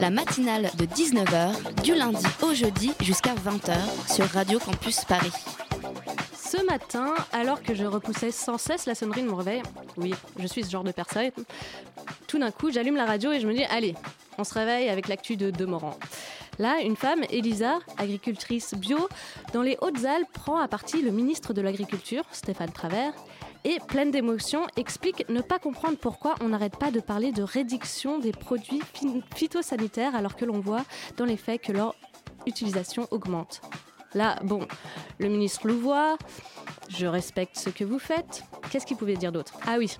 La matinale de 19h, du lundi au jeudi jusqu'à 20h sur Radio Campus Paris. Ce matin, alors que je repoussais sans cesse la sonnerie de mon réveil, oui, je suis ce genre de personne, tout d'un coup, j'allume la radio et je me dis, allez, on se réveille avec l'actu de Demorand. Là, une femme, Elisa, agricultrice bio, dans les Hautes-Alpes, prend à partie le ministre de l'Agriculture, Stéphane Travers, et, pleine d'émotion, explique ne pas comprendre pourquoi on n'arrête pas de parler de réduction des produits phy- phytosanitaires alors que l'on voit dans les faits que leur utilisation augmente. Là, bon, le ministre Louvois, je respecte ce que vous faites. Qu'est-ce qu'il pouvait dire d'autre? Ah oui,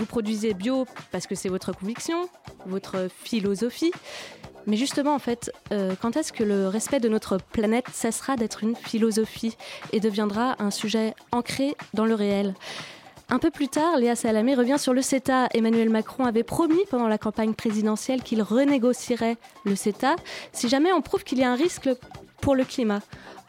vous produisez bio parce que c'est votre conviction, votre philosophie. Mais justement, en fait, euh, quand est-ce que le respect de notre planète cessera d'être une philosophie et deviendra un sujet ancré dans le réel? Un peu plus tard, Léa Salamé revient sur le CETA. Emmanuel Macron avait promis pendant la campagne présidentielle qu'il renégocierait le CETA si jamais on prouve qu'il y a un risque pour le climat.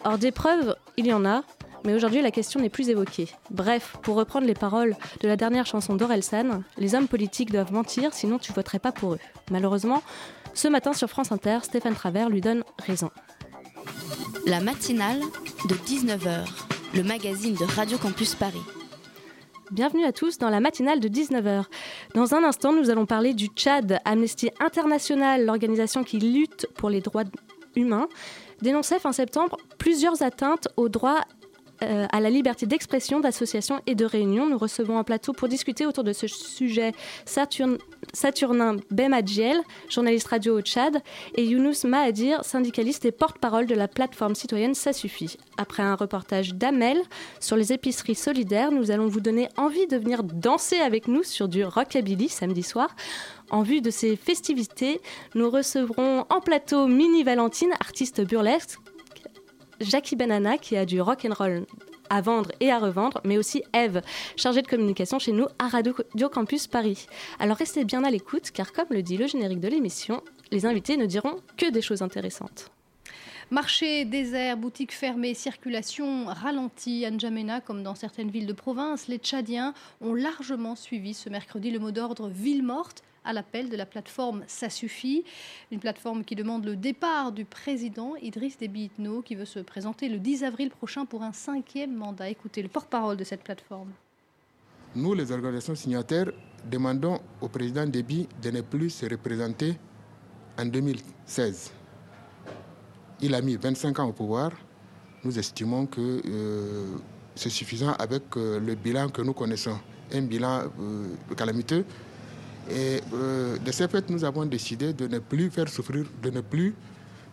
Or, des preuves, il y en a, mais aujourd'hui la question n'est plus évoquée. Bref, pour reprendre les paroles de la dernière chanson d'Orelsan, les hommes politiques doivent mentir, sinon tu voterais pas pour eux. Malheureusement, ce matin sur France Inter, Stéphane Travers lui donne raison. La matinale de 19h, le magazine de Radio Campus Paris. Bienvenue à tous dans la matinale de 19h. Dans un instant, nous allons parler du Tchad. Amnesty International, l'organisation qui lutte pour les droits humains, dénonçait fin septembre plusieurs atteintes aux droits euh, à la liberté d'expression, d'association et de réunion. Nous recevons un plateau pour discuter autour de ce sujet Saturn- Saturnin Bemadjiel, journaliste radio au Tchad, et Younous Mahadir, syndicaliste et porte-parole de la plateforme citoyenne Ça suffit. Après un reportage d'Amel sur les épiceries solidaires, nous allons vous donner envie de venir danser avec nous sur du rockabilly samedi soir. En vue de ces festivités, nous recevrons en plateau Mini Valentine, artiste burlesque, Jackie Banana qui a du rock and roll à vendre et à revendre, mais aussi Eve, chargée de communication chez nous à Radio Campus Paris. Alors restez bien à l'écoute, car comme le dit le générique de l'émission, les invités ne diront que des choses intéressantes. Marché désert, boutiques fermées, circulation ralentie. N'Djamena, comme dans certaines villes de province, les Tchadiens ont largement suivi ce mercredi le mot d'ordre ville morte à l'appel de la plateforme Ça suffit, une plateforme qui demande le départ du président Idriss Déby Itno qui veut se présenter le 10 avril prochain pour un cinquième mandat. Écoutez le porte-parole de cette plateforme. Nous, les organisations signataires, demandons au président Déby de ne plus se représenter en 2016. Il a mis 25 ans au pouvoir. Nous estimons que euh, c'est suffisant avec euh, le bilan que nous connaissons, un bilan euh, calamiteux. Et euh, de ce fait, nous avons décidé de ne plus faire souffrir, de ne plus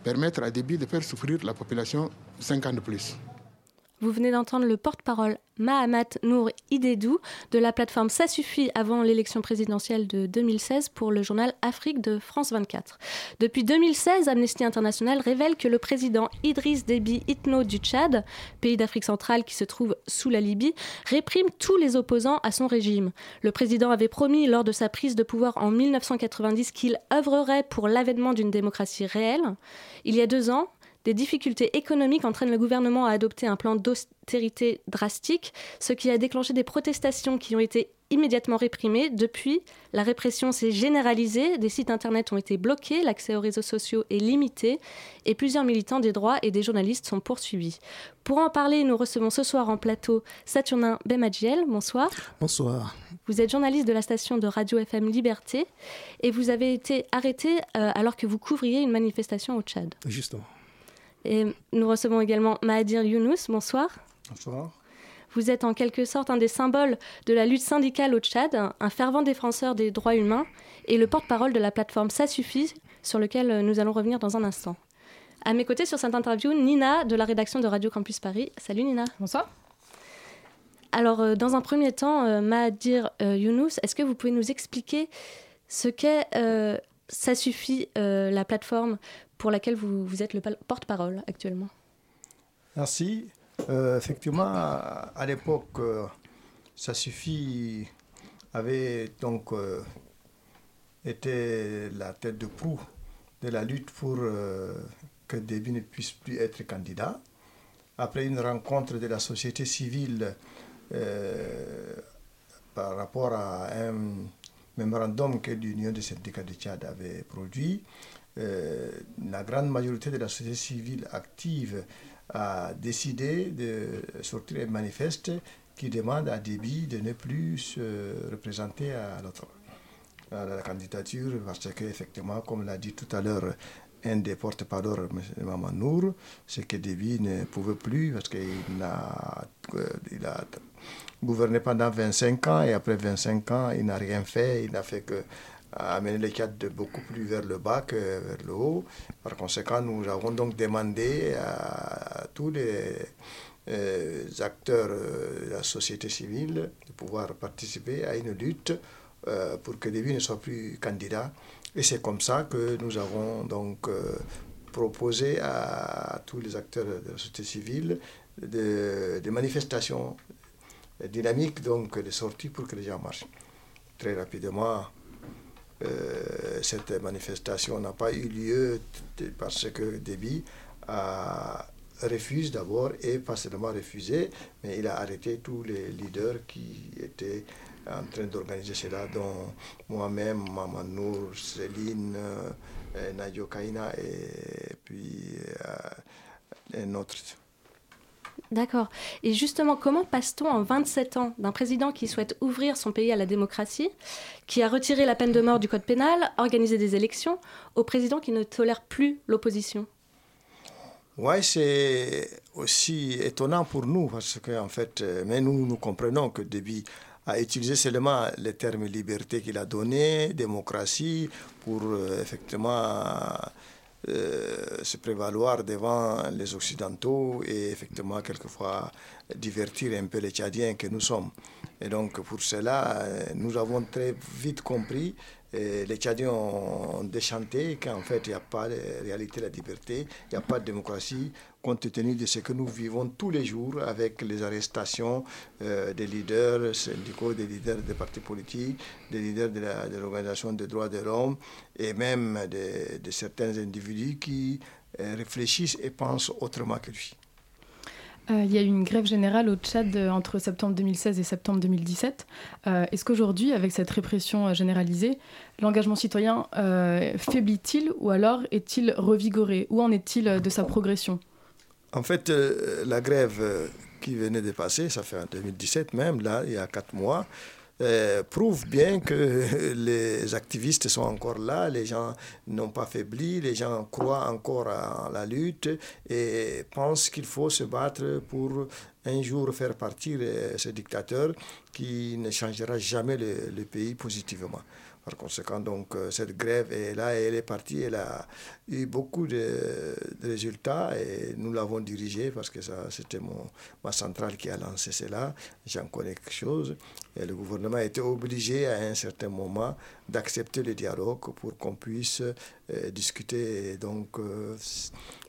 permettre à Déby de faire souffrir la population 5 ans de plus. Vous venez d'entendre le porte-parole Mahamat Nour Idedou de la plateforme Ça suffit avant l'élection présidentielle de 2016 pour le journal Afrique de France 24. Depuis 2016, Amnesty International révèle que le président Idriss Déby Itno du Tchad, pays d'Afrique centrale qui se trouve sous la Libye, réprime tous les opposants à son régime. Le président avait promis lors de sa prise de pouvoir en 1990 qu'il œuvrerait pour l'avènement d'une démocratie réelle. Il y a deux ans, des difficultés économiques entraînent le gouvernement à adopter un plan d'austérité drastique, ce qui a déclenché des protestations qui ont été immédiatement réprimées. Depuis, la répression s'est généralisée, des sites internet ont été bloqués, l'accès aux réseaux sociaux est limité et plusieurs militants des droits et des journalistes sont poursuivis. Pour en parler, nous recevons ce soir en plateau Saturnin Bemadjiel. Bonsoir. Bonsoir. Vous êtes journaliste de la station de Radio FM Liberté et vous avez été arrêté euh, alors que vous couvriez une manifestation au Tchad. Justement. Et nous recevons également Mahadir Younous. Bonsoir. Bonsoir. Vous êtes en quelque sorte un des symboles de la lutte syndicale au Tchad, un fervent défenseur des droits humains et le porte-parole de la plateforme Ça suffit, sur lequel nous allons revenir dans un instant. À mes côtés sur cette interview, Nina de la rédaction de Radio Campus Paris. Salut Nina. Bonsoir. Alors, euh, dans un premier temps, euh, Mahadir euh, Younous, est-ce que vous pouvez nous expliquer ce qu'est euh, ça suffit la plateforme pour laquelle vous, êtes le porte-parole actuellement Merci. effectivement, à, l'époque, ça suffit avait donc été la tête de proue de la lutte pour que Déby ne puisse plus être candidat. Après une rencontre de la société civile euh, par rapport à un mémorandum que l'Union des syndicats de Tchad avait produit, euh, la grande majorité de la société civile active a décidé de sortir un manifeste qui demande à Déby de ne plus se représenter à, à la candidature parce qu'effectivement, comme l'a dit tout à l'heure un des porte-parole, M. Mamanour, c'est que Déby ne pouvait plus parce qu'il a, euh, il a gouverné pendant 25 ans et après 25 ans, il n'a rien fait. Il n'a fait que amener les cadres beaucoup plus vers le bas que vers le haut. Par conséquent, nous avons donc demandé à, tous les euh, acteurs euh, de la société civile de pouvoir participer à une lutte pour que Déby ne soit plus candidat et c'est comme ça que nous avons donc euh, proposé à, tous les acteurs de la société civile des manifestations dynamiques, donc des sorties pour que les gens marchent. Très rapidement, euh, cette manifestation n'a pas eu lieu parce que Déby a refuse d'abord et pas seulement refusé, mais il a arrêté tous les leaders qui étaient en train d'organiser cela, dont moi-même, Mamanour, Céline, euh, Nadio Kaina et puis euh, un autre. D'accord. Et justement, comment passe-t-on en 27 ans d'un président qui souhaite ouvrir son pays à la démocratie, qui a retiré la peine de mort du code pénal, organisé des élections, au président qui ne tolère plus l'opposition? Oui, c'est aussi étonnant pour nous, parce que, en fait, euh, mais nous, nous comprenons que Déby a utilisé seulement les termes liberté qu'il a donné, démocratie, pour euh, effectivement se prévaloir devant les Occidentaux et effectivement quelquefois divertir un peu les Tchadiens que nous sommes. Et donc pour cela, euh, nous avons très vite compris les Tchadiens ont déchanté qu'en fait, il n'y a pas de réalité la liberté, il n'y a pas de démocratie, compte tenu de ce que nous vivons tous les jours avec les arrestations euh, des leaders syndicaux, des leaders des partis politiques, des leaders de l'Organisation des droits de l'homme et même de, certains individus qui euh, réfléchissent et pensent autrement que lui. Euh, il y a eu une grève générale au Tchad entre septembre 2016 et septembre 2017. Est-ce qu'aujourd'hui, avec cette répression généralisée, l'engagement citoyen faiblit-il ou alors est-il revigoré? Où en est-il de sa progression? En fait, euh, la grève euh, qui venait de passer, ça fait en 2017 même, là, il y a quatre mois, euh, prouve bien que les activistes sont encore là, les gens n'ont pas faibli, les gens croient encore à la lutte et pensent qu'il faut se battre pour un jour faire partir ce dictateur qui ne changera jamais le pays positivement. Par conséquent, donc, euh, cette grève est là et elle est partie. Elle a eu beaucoup de, résultats et nous l'avons dirigée parce que c'était ma centrale qui a lancé cela. J'en connais quelque chose. Et le gouvernement a été obligé à un certain moment d'accepter le dialogue pour qu'on puisse euh, discuter. donc, euh,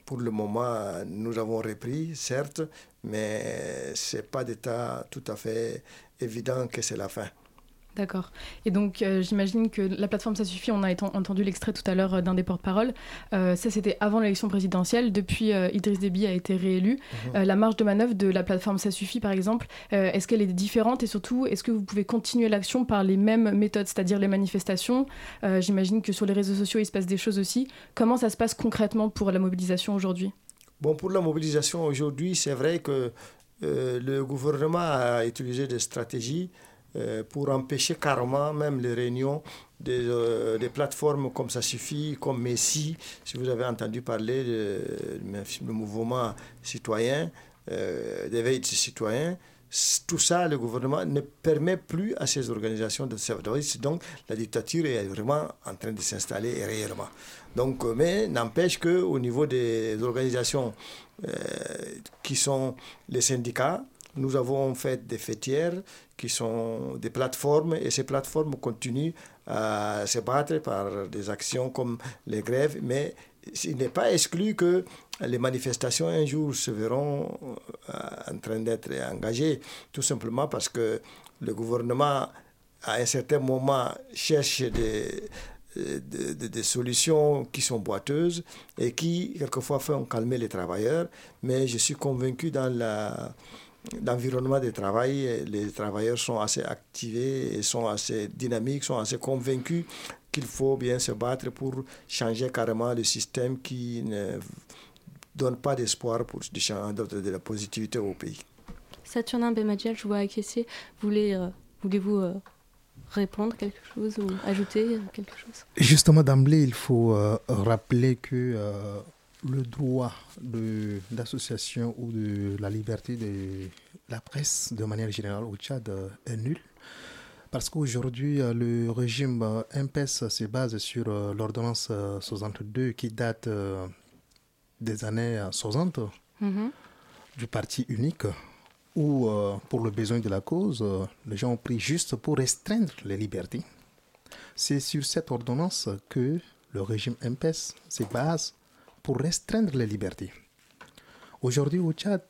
pour le moment, nous avons repris, certes, mais ce n'est pas d'état tout à fait évident que c'est la fin. D'accord. Et donc, euh, j'imagine que la plateforme Ça Suffit, on a entendu l'extrait tout à l'heure euh, d'un des porte-parole. Euh, ça, c'était avant l'élection présidentielle. Depuis, Idriss Déby a été réélu. Mhm. la marge de manœuvre de la plateforme Ça Suffit, par exemple, est-ce qu'elle est différente? Et surtout, est-ce que vous pouvez continuer l'action par les mêmes méthodes, c'est-à-dire les manifestations? J'imagine que sur les réseaux sociaux, il se passe des choses aussi. Comment ça se passe concrètement pour la mobilisation aujourd'hui? Bon, pour la mobilisation aujourd'hui, c'est vrai que le gouvernement a utilisé des stratégies euh, pour empêcher carrément même les réunions des, euh, des, plateformes comme ça suffit, comme Messi, si vous avez entendu parler du mouvement citoyen, euh, d'éveil citoyens. Tout ça, le gouvernement ne permet plus à ces organisations de se Donc, la dictature est vraiment en train de s'installer réellement. Donc, mais n'empêche qu'au niveau des organisations qui sont les syndicats, nous avons fait des fêtières qui sont des plateformes et ces plateformes continuent à se battre par des actions comme les grèves, mais il n'est pas exclu que les manifestations un jour se verront en train d'être engagées, tout simplement parce que le gouvernement, à un certain moment, cherche des, des, solutions qui sont boiteuses et qui, quelquefois, font calmer les travailleurs. Mais je suis convaincu dans la l'environnement de travail, les travailleurs sont assez activés et sont assez dynamiques, sont assez convaincus qu'il faut bien se battre pour changer carrément le système qui ne donne pas d'espoir pour de, la positivité au pays. Saturnin Bemadjel, je vois acquiescer. Voulez, euh, voulez-vous euh, répondre quelque chose ou ajouter quelque chose? Justement, d'emblée, il faut euh, rappeler que le droit d'association ou de la liberté de la presse, de manière générale, au Tchad, est nul. Parce qu'aujourd'hui, le régime MPES se base sur l'ordonnance 62 qui date des années 60 mm-hmm. du parti unique où, euh, pour le besoin de la cause, euh, les gens ont pris juste pour restreindre les libertés. C'est sur cette ordonnance que le régime MPS se base pour restreindre les libertés. Aujourd'hui au Tchad,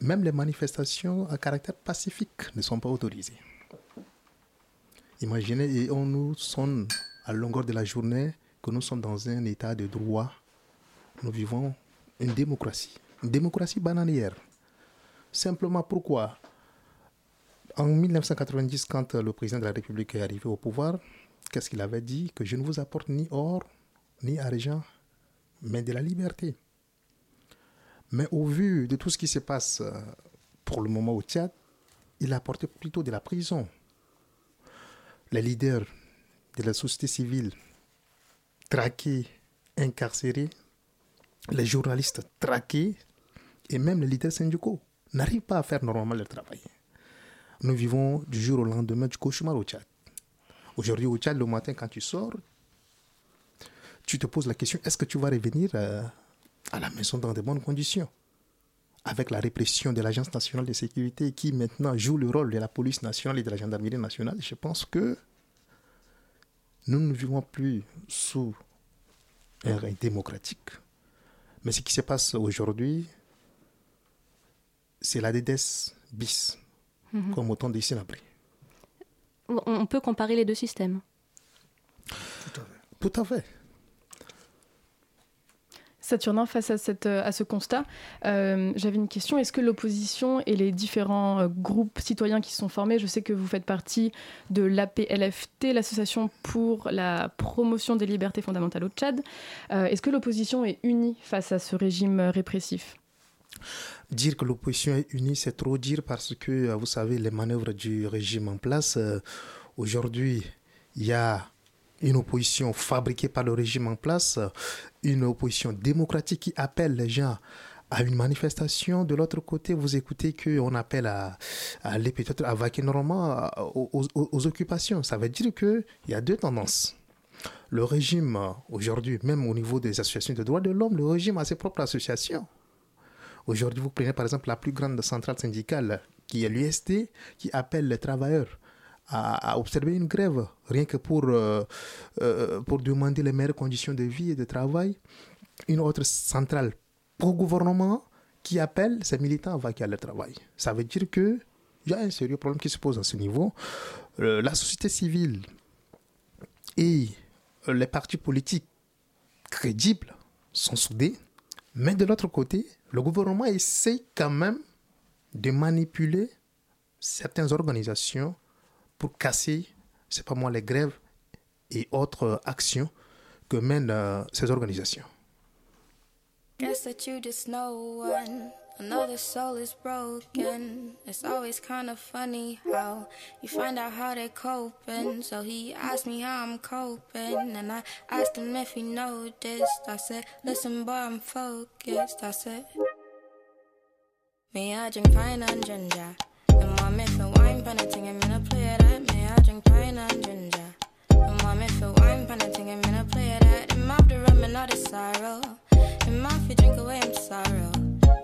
même les manifestations à caractère pacifique ne sont pas autorisées. Imaginez, et on nous sonne à longueur de la journée que nous sommes dans un état de droit. Nous vivons une démocratie, une démocratie bananière. Simplement pourquoi? En 1990, quand le président de la République est arrivé au pouvoir, qu'est-ce qu'il avait dit? Que je ne vous apporte ni or, ni argent, mais de la liberté. Mais au vu de tout ce qui se passe euh, pour le moment au Tchad, il a apporté plutôt de la prison. Les leaders de la société civile traqués, incarcérés, les journalistes traqués et même les leaders syndicaux n'arrivent pas à faire normalement leur travail. Nous vivons du jour au lendemain du cauchemar au Tchad. Aujourd'hui au Tchad, le matin quand tu sors, tu te poses la question, est-ce que tu vas revenir euh, à la maison dans de bonnes conditions? Avec la répression de l'Agence nationale de sécurité qui maintenant joue le rôle de la police nationale et de la gendarmerie nationale, je pense que nous ne vivons plus sous un règne démocratique. Mais ce qui se passe aujourd'hui, c'est la DDS bis, mhm. comme autant après. On peut comparer les deux systèmes. Tout à fait. Tout à fait. Saturnin, face à, cette, à ce constat, euh, j'avais une question. Est-ce que l'opposition et les différents euh, groupes citoyens qui sont formés, je sais que vous faites partie de l'APLFT, l'Association pour la promotion des libertés fondamentales au Tchad, euh, est-ce que l'opposition est unie face à ce régime répressif? Dire que l'opposition est unie, c'est trop dire parce que, vous savez, les manœuvres du régime en place, aujourd'hui, il y a une opposition fabriquée par le régime en place, une opposition démocratique qui appelle les gens à une manifestation. De l'autre côté, vous écoutez qu'on appelle à, aller peut-être à vaquer normalement aux, aux, occupations. Ça veut dire qu'il y a deux tendances. Le régime, aujourd'hui, même au niveau des associations de droits de l'homme, le régime a ses propres associations. Aujourd'hui, vous prenez par exemple la plus grande centrale syndicale, qui est l'UST, qui appelle les travailleurs à, observer une grève, rien que pour, euh, euh, pour demander les meilleures conditions de vie et de travail. Une autre centrale pro-gouvernement qui appelle ces militants à vaquer à leur travail. Ça veut dire qu'il y a un sérieux problème qui se pose à ce niveau. Euh, la société civile et les partis politiques crédibles sont soudés, mais de l'autre côté, le gouvernement essaie quand même de manipuler certaines organisations pour casser, c'est pas moi, les grèves et autres actions que mènent euh, ces organisations. Guess that you just know one. Another soul is broken. It's always kind of funny how you find out how they're coping. So he asked me how I'm coping, and I asked him if he noticed. I said, Listen, boy, I'm focused. I said, Me, I drink pine and ginger. And my myth and wine, penalty, I'm gonna play rum and all my feet, drink away I'm sorrow.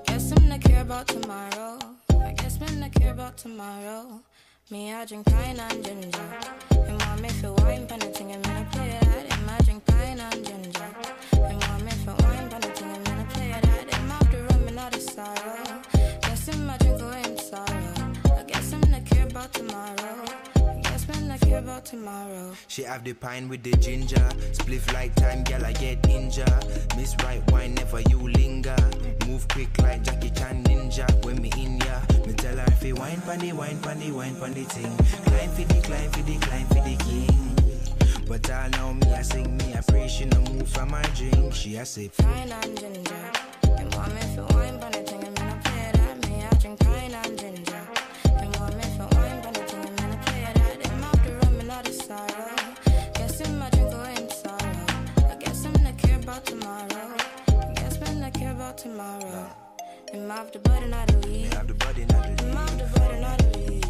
Guess I'm not care about tomorrow. I guess I'm not care about tomorrow. Me, I drink pine and ginger. And want me for wine, pan a thing, and I play that. And I drink pine and ginger. And want me for wine, pan a thing, and I play that. And I'm the rum and not the sorrow. Guess I'm a drink away in sorrow. I guess I'm not care about tomorrow. Care about tomorrow. She have the pine with the ginger. Spliff like time, girl, I get injured. Miss right wine, never you linger. Move quick like Jackie Chan ninja. When me in ya, me tell her if you wine pandy, wine pandy, wine pandy thing. Climb for the, climb for the, climb for the king. But I know me, I sing me, I pray she no move from my drink. She a sip. Pine and ginger. And want me for wine, pan And off the button, I leave. Have the body, not the And off the button, I leave.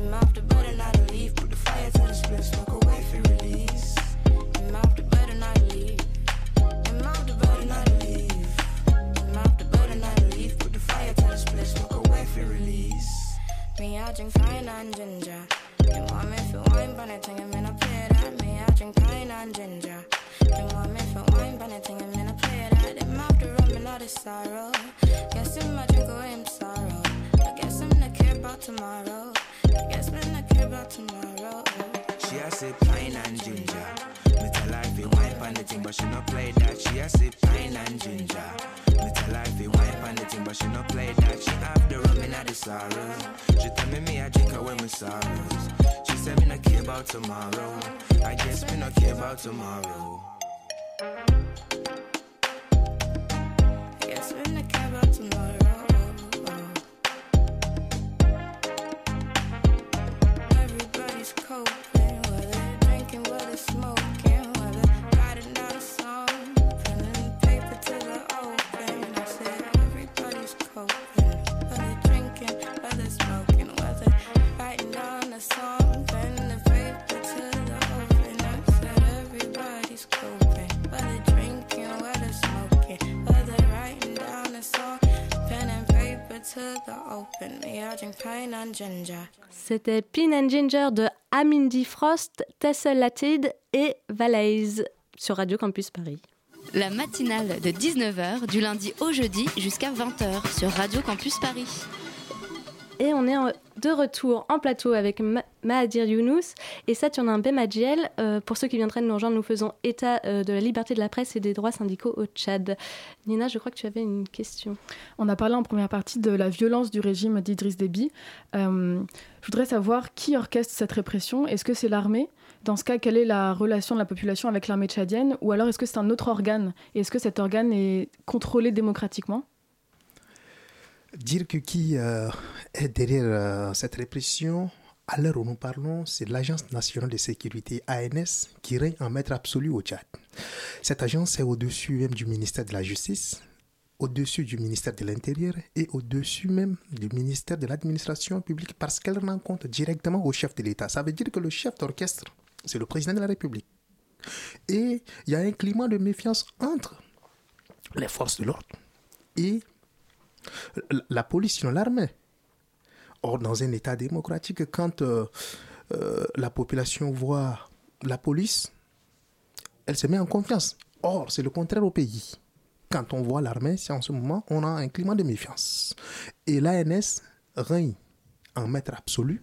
And off the button, I leave. Put the fire to the split, smoke away for release. And off the button, I leave. And off the button, I leave. And off the button, I leave. Put the fire to the split, smoke away for release. Me, I drink pine and ginger. And want me for wine, but I think I'm in a that. Me, I drink pine and ginger. And want me for wine, but I think I'm in a play that. And off the rum and all the sorrow. Guess I'm a drink away in sorrow. I guess I'm not care about tomorrow. I guess I'm not care about tomorrow. She a sip pine and ginger. Tell her if you wine pan the thing, but she no play that. She a sip pine and ginger. Tell her if you wine pan the thing, but she no play that. Rum sorrow. She tell me me I drink away my sorrows. She said me no care about tomorrow. I guess me no care about tomorrow. I guess I'm not care about tomorrow. Everybody's coping, C'était Pin and Ginger de Amindy Frost, Tesselated et Valaise sur Radio Campus Paris. La matinale de 19h du lundi au jeudi jusqu'à 20h sur Radio Campus Paris. Et on est de retour en plateau avec Ma- Mahadir Younous et Saturnin Bemadjiel. Euh, pour ceux qui viendraient de nous rejoindre, nous faisons état euh, de la liberté de la presse et des droits syndicaux au Tchad. Nina, je crois que tu avais une question. On a parlé en première partie de la violence du régime d'Idriss Déby. Euh, je voudrais savoir qui orchestre cette répression. Est-ce que c'est l'armée? Dans ce cas, quelle est la relation de la population avec l'armée tchadienne? Ou alors est-ce que c'est un autre organe? Et est-ce que cet organe est contrôlé démocratiquement? Dire que qui euh, est derrière euh, cette répression, à l'heure où nous parlons, c'est l'Agence nationale de sécurité ANS qui règne en maître absolu au Tchad. Cette agence est au-dessus même du ministère de la Justice, au-dessus du ministère de l'Intérieur et au-dessus même du ministère de l'Administration publique parce qu'elle rend compte directement au chef de l'État. Ça veut dire que le chef d'orchestre, c'est le président de la République. Et il y a un climat de méfiance entre les forces de l'ordre et la police, sinon l'armée. Or, dans un État démocratique, quand euh, euh, la population voit la police, elle se met en confiance. Or, c'est le contraire au pays. Quand on voit l'armée, c'est en ce moment, on a un climat de méfiance. Et l'ANS règne en maître absolu.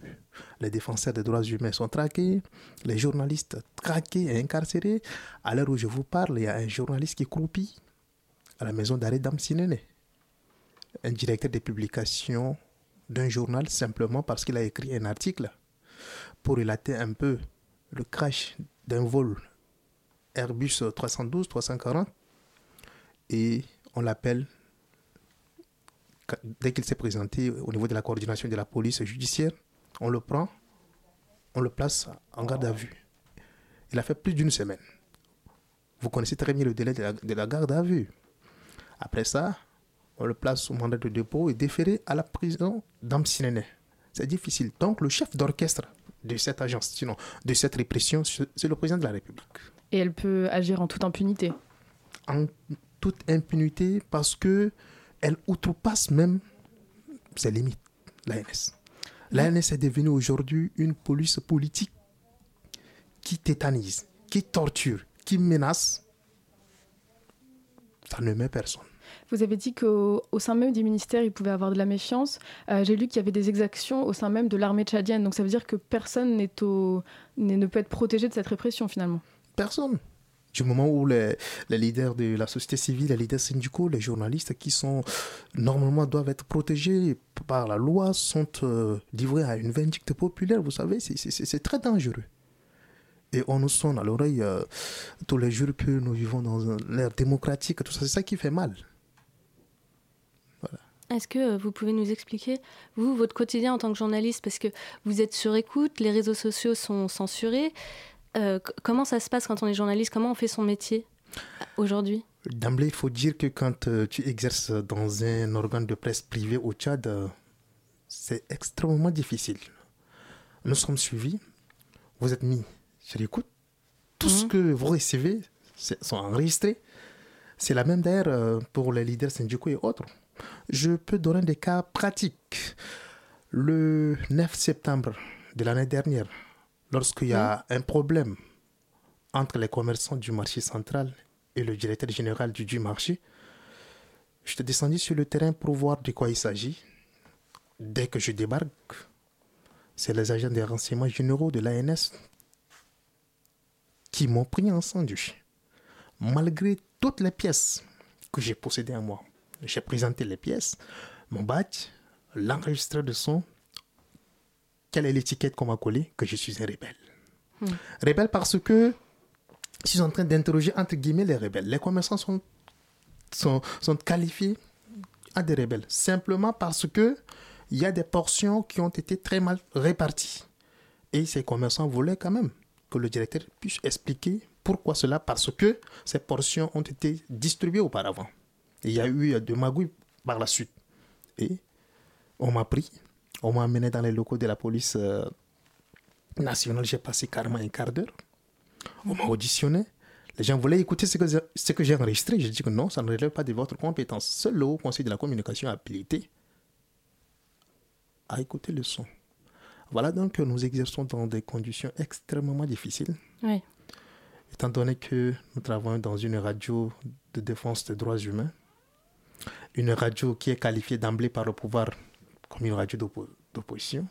Les défenseurs des droits humains sont traqués, les journalistes traqués et incarcérés. À l'heure où je vous parle, il y a un journaliste qui croupit à la maison d'arrêt d'Amsinene un directeur de publication d'un journal simplement parce qu'il a écrit un article pour relater un peu le crash d'un vol Airbus 312-340 et on l'appelle dès qu'il s'est présenté au niveau de la coordination de la police judiciaire, on le prend, on le place en garde à vue. Il a fait plus d'une semaine. Vous connaissez très bien le délai de la, de la garde à vue. Après ça, on le place sous mandat de dépôt et déféré à la prison d'Amsinene. C'est difficile. Donc, le chef d'orchestre de cette agence, sinon de cette répression, c'est le président de la République. Et elle peut agir en toute impunité En toute impunité parce que elle outrepasse même ses limites, l'ANS. L'ANS est devenue aujourd'hui une police politique qui tétanise, qui torture, qui menace. Ça ne met personne. Vous avez dit qu'au au sein même du ministère, il pouvait avoir de la méfiance. Euh, J'ai lu qu'il y avait des exactions au sein même de l'armée tchadienne. Donc ça veut dire que personne ne peut être protégé de cette répression finalement. Personne. Du moment où les, leaders de la société civile, les leaders syndicaux, les journalistes qui sont normalement doivent être protégés par la loi sont euh, livrés à une vindicte populaire, vous savez, c'est- très dangereux. Et on nous sonne à l'oreille euh, tous les jours que nous vivons dans l'ère démocratique, tout ça, c'est ça qui fait mal. Est-ce que euh, vous pouvez nous expliquer, vous, votre quotidien en tant que journaliste, parce que vous êtes sur écoute, les réseaux sociaux sont censurés. Euh, comment ça se passe quand on est journaliste? Comment on fait son métier euh, aujourd'hui? D'emblée, il faut dire que quand euh, tu exerces dans un organe de presse privé au Tchad, euh, c'est extrêmement difficile. Nous sommes suivis, vous êtes mis sur l'écoute, tout ce que vous recevez c'est- sont enregistrés. C'est la même d'ailleurs pour les leaders syndicaux et autres. Je peux donner des cas pratiques. Le 9 septembre de l'année dernière, lorsqu'il y a un problème entre les commerçants du marché central et le directeur général du, du marché, je te descendis sur le terrain pour voir de quoi il s'agit. Dès que je débarque, c'est les agents des renseignements généraux de l'ANS qui m'ont pris en sandwich. Malgré toutes les pièces que j'ai possédées à moi, j'ai présenté les pièces, mon badge, l'enregistreur de son, quelle est l'étiquette qu'on m'a collée Que je suis un rebelle. Rebelle parce que je suis en train d'interroger entre guillemets les rebelles. Les commerçants sont, sont, sont qualifiés à des rebelles simplement parce que il y a des portions qui ont été très mal réparties. Et ces commerçants voulaient quand même que le directeur puisse expliquer pourquoi cela, parce que ces portions ont été distribuées auparavant. Et il y a eu de magouilles par la suite. Et on m'a pris, on m'a amené dans les locaux de la police euh, nationale. J'ai passé carrément un quart d'heure. On m'a auditionné. Les gens voulaient écouter ce que, j'ai- ce que j'ai enregistré. J'ai dit que non, ça ne relève pas de votre compétence. Seul le Haut Conseil de la communication est habilité à écouter le son. Voilà donc que nous exerçons dans des conditions extrêmement difficiles. Oui. Étant donné que nous travaillons dans une radio de défense des droits humains, une radio qui est qualifiée d'emblée par le pouvoir comme une radio d'oppo- d'opposition.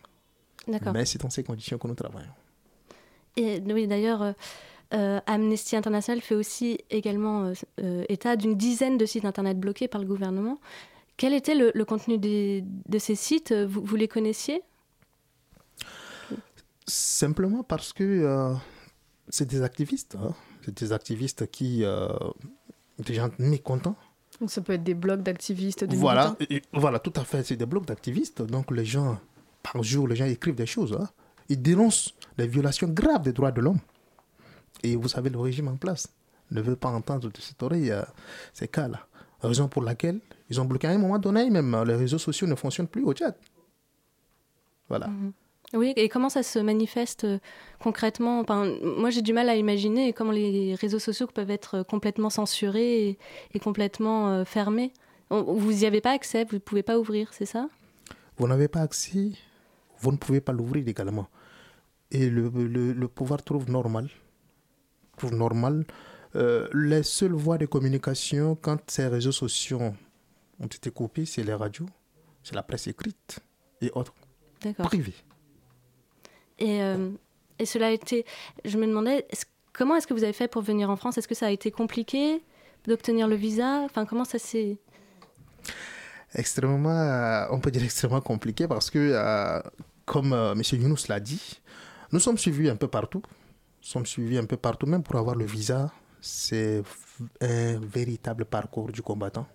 Mais c'est dans ces conditions que nous travaillons. Et oui, d'ailleurs, euh, euh, Amnesty International fait aussi également euh, état d'une dizaine de sites internet bloqués par le gouvernement. Quel était le, le contenu des- de ces sites? Vous, vous les connaissiez? Simplement parce que euh, c'est des activistes. hein. C'est des activistes qui, des gens mécontents. Donc ça peut être des blogs d'activistes, de Voilà, et- voilà, tout à fait. C'est des blocs d'activistes. Donc les gens, par jour, les gens écrivent des choses. hein. Ils dénoncent les violations graves des droits de l'homme. Et vous savez, le régime en place ne veut pas entendre de cette oreille euh, ces cas-là. Raison pour laquelle ils ont bloqué à un moment donné, même euh, les réseaux sociaux ne fonctionnent plus au Tchad. Voilà. Mhm. Oui, et comment ça se manifeste euh, concrètement? Enfin, Moi, j'ai du mal à imaginer comment les réseaux sociaux peuvent être complètement censurés et, et complètement euh, fermés. Vous n'y avez pas accès, vous ne pouvez pas ouvrir, c'est ça? Vous n'avez pas accès, vous ne pouvez pas l'ouvrir également. Et le, le- le pouvoir trouve normal, trouve normal euh, les seules voies de communication quand ces réseaux sociaux ont été coupés, c'est les radios, c'est la presse écrite et autres D'accord. privées. Et, euh, et cela a été. Je me demandais, comment est-ce que vous avez fait pour venir en France? Est-ce que ça a été compliqué d'obtenir le visa? Enfin, comment ça s'est. Extrêmement, euh, on peut dire extrêmement compliqué parce que, euh, comme M. Younous l'a dit, nous sommes suivis un peu partout. Nous sommes suivis un peu partout, même pour avoir le visa. C'est un véritable parcours du combattant.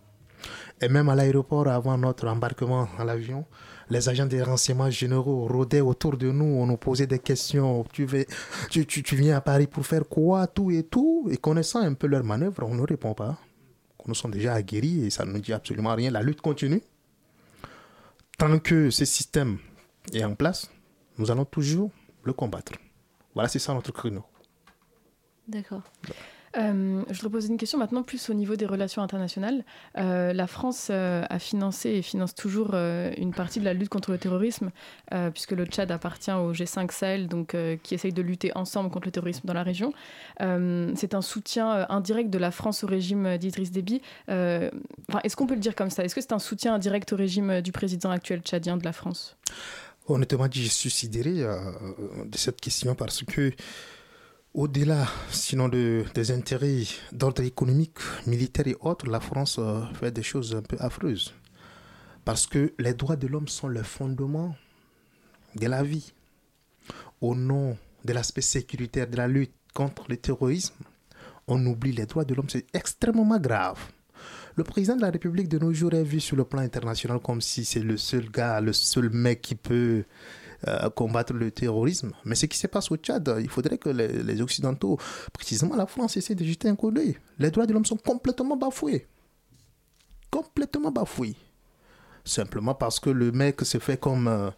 Et même à l'aéroport, avant notre embarquement à l'avion, les agents des renseignements généraux rôdaient autour de nous. On nous posait des questions. Tu, veux- tu, tu, tu viens à Paris pour faire quoi Tout et tout? Et connaissant un peu leurs manœuvres, on ne répond pas. Nous sommes déjà aguerris et ça ne nous dit absolument rien. La lutte continue. Tant que ce système est en place, nous allons toujours le combattre. Voilà, c'est ça notre créneau. D'accord. Euh, je voudrais poser une question maintenant plus au niveau des relations internationales. Euh, la France euh, a financé et finance toujours une partie de la lutte contre le terrorisme, puisque le Tchad appartient au G5 Sahel, donc, qui essaye de lutter ensemble contre le terrorisme dans la région. C'est un soutien indirect de la France au régime d'Idriss Déby. Enfin, Est-ce qu'on peut le dire comme ça? Est-ce que c'est un soutien indirect au régime du président actuel tchadien de la France? Honnêtement dit, je suis sidéré de cette question parce que, au-delà, sinon de, des intérêts d'ordre économique, militaire et autres, la France euh, fait des choses un peu affreuses. Parce que les droits de l'homme sont le fondement de la vie. Au nom de l'aspect sécuritaire de la lutte contre le terrorisme, on oublie les droits de l'homme. C'est extrêmement grave. Le président de la République de nos jours est vu sur le plan international comme si c'est le seul gars, le seul mec qui peut euh, combattre le terrorisme. Mais ce qui se passe au Tchad, il faudrait que les, Occidentaux, précisément la France, essaient de jeter un coup d'œil. Les droits de l'homme sont complètement bafoués. Complètement bafoués. Simplement parce que le mec se fait comme euh,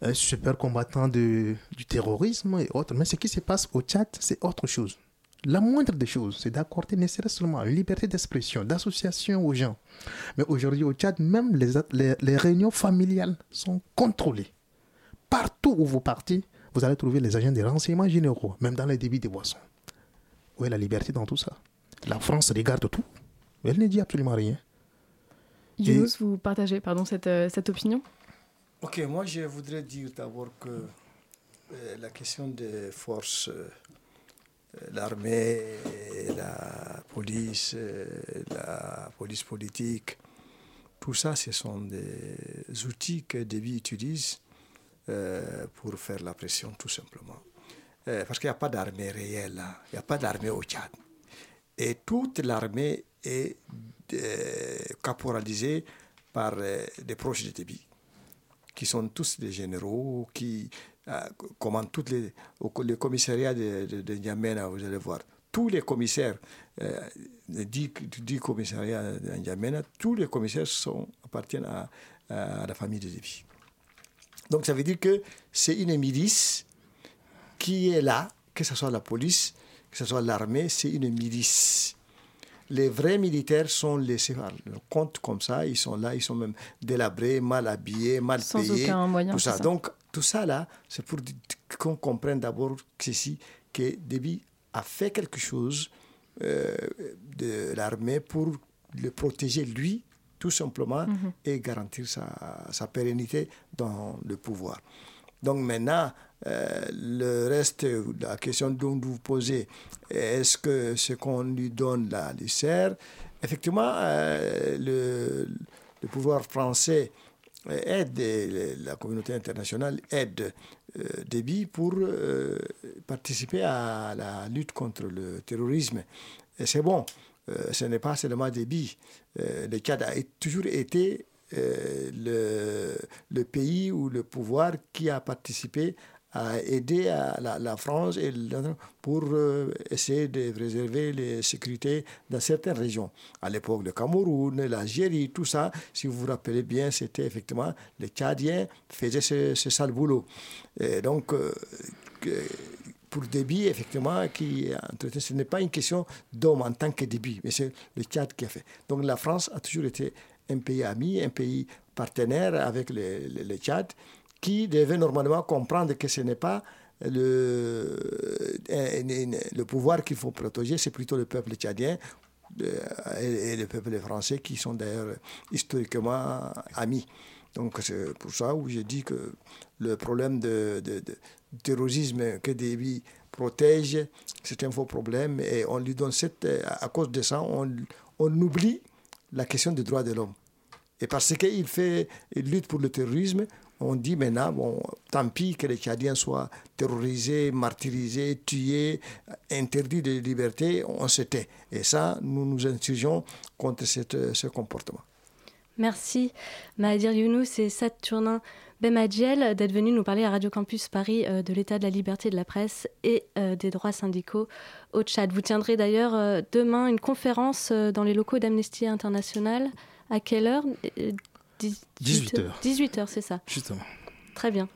un super combattant de, du terrorisme et autres. Mais ce qui se passe au Tchad, c'est autre chose. La moindre des choses, c'est d'accorder seulement une liberté d'expression, d'association aux gens. Mais aujourd'hui au Tchad, même les, les réunions familiales sont contrôlées. Partout où vous partez, vous allez trouver les agents des renseignements généraux, même dans les débits des boissons. Où est la liberté dans tout ça? La France regarde tout. Elle ne dit absolument rien. Younous, vous partagez pardon, cette, euh, cette opinion Ok, moi je voudrais dire d'abord que euh, la question des forces, euh, l'armée, la police, la police politique, tout ça, ce sont des outils que Déby utilise euh, pour faire la pression, tout simplement. Euh, parce qu'il n'y a pas d'armée réelle, là. il n'y a pas d'armée au Tchad. Et toute l'armée est euh, caporalisée par euh, des proches de Déby qui sont tous des généraux, qui euh, commandent tous les, au- le commissariat de, de, vous allez voir. Tous les commissaires, euh, les dix, dix commissariats de N'Djamena, tous les commissaires sont, appartiennent à, à la famille de Déby. Donc ça veut dire que c'est une milice qui est là, que ce soit la police, que ce soit l'armée, c'est une milice. Les vrais militaires sont laissés par le compte comme ça, ils sont là, ils sont même délabrés, mal habillés, mal Sans payés. aucun moyen, tout ça. ça. Donc tout ça là, c'est pour qu'on comprenne d'abord ceci, que Déby a fait quelque chose euh, de l'armée pour le protéger lui, tout simplement, Mhm. et garantir sa, sa pérennité dans le pouvoir. Donc maintenant, euh, le reste, la question dont vous posez, est-ce que ce qu'on lui donne là lui sert? Effectivement, euh, le, le pouvoir français aide, et la communauté internationale aide euh, Déby pour participer à la lutte contre le terrorisme. Et c'est bon, ce n'est pas seulement Déby. Euh, le Tchad a toujours été euh, le, le pays ou le pouvoir qui a participé à aider la, France pour euh, essayer de préserver la sécurité dans certaines régions. À l'époque, le Cameroun, l'Algérie, tout ça, si vous vous rappelez bien, c'était effectivement les Tchadiens faisaient ce, sale boulot. Donc, euh, pour Déby, effectivement, qui a entretenu, ce n'est pas une question d'homme en tant que Déby, mais c'est le Tchad qui a fait. Donc la France a toujours été un pays ami, un pays partenaire avec le, Tchad, qui devait normalement comprendre que ce n'est pas le, le pouvoir qu'il faut protéger, c'est plutôt le peuple tchadien euh, et le peuple français qui sont d'ailleurs historiquement amis. Donc c'est pour ça où j'ai dit que le problème de, terrorisme que Déby protège, c'est un faux problème et on lui donne cette... À cause de ça, on, on oublie la question des droits de l'homme. Et parce qu'il fait, il lutte pour le terrorisme, on dit maintenant, bon, tant pis que les Tchadiens soient terrorisés, martyrisés, tués, interdits de liberté, on se tait. Et ça, nous nous insurgeons contre cette- ce comportement. Merci Mahadir Younous et Saturnin Bemadjiel d'être venus nous parler à Radio Campus Paris euh, de l'état de la liberté de la presse et euh, des droits syndicaux au Tchad. Vous tiendrez d'ailleurs euh, demain une conférence dans les locaux d'Amnesty International. À quelle heure? Euh, dix- 18 heures. 18 heures, c'est ça. Justement. Très bien.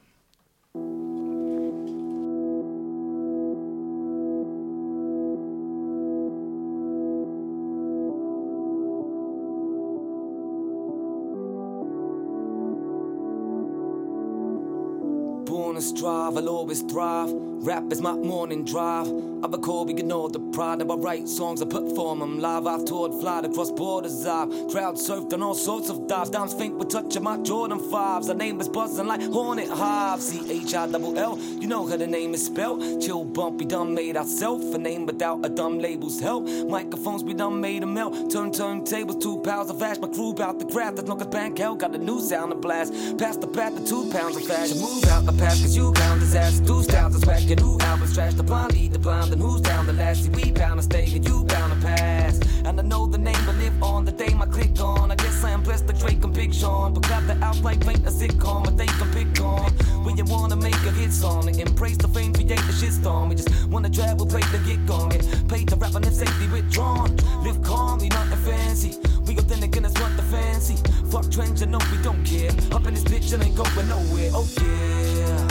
joie. I'll always thrive. Rap is my morning drive. I record, we ignore the pride. Now I write songs, I perform them live. I've toured, fly across borders. I've crowd surfed on all sorts of dives. Dimes faint with touch of my Jordan 5s. Her name is buzzing like Hornet Hive. C H I double L. You know how the name is spelled. Chill bumpy, done made ourself. A name without a dumb label's help. Microphones, we done made a melt. Turn turntables, two pounds of ash. My crew bout the craft. Long as bank hell got a new sound to blast. Pass the path the two pounds of fashion. Move out the path, cause you count disaster. Do styles and swag. Your new album's trash. The blind lead the blind. Then who's down the last? We bound to stay and you bound to pass. And I know the name, but live on the day my click on. I guess I am blessed like and Big Sean. But got the outright paint a sitcom, but they can pick on. When you wanna make a hit song and embrace the fame, create the shit storm. We just wanna travel, play the get gone. Get paid to rap and then safety withdrawn. Live calmly, nothing fancy. We then again, it's what the fancy. Fuck trends, you know we don't care. Up in this bitch and ain't going nowhere. Oh yeah.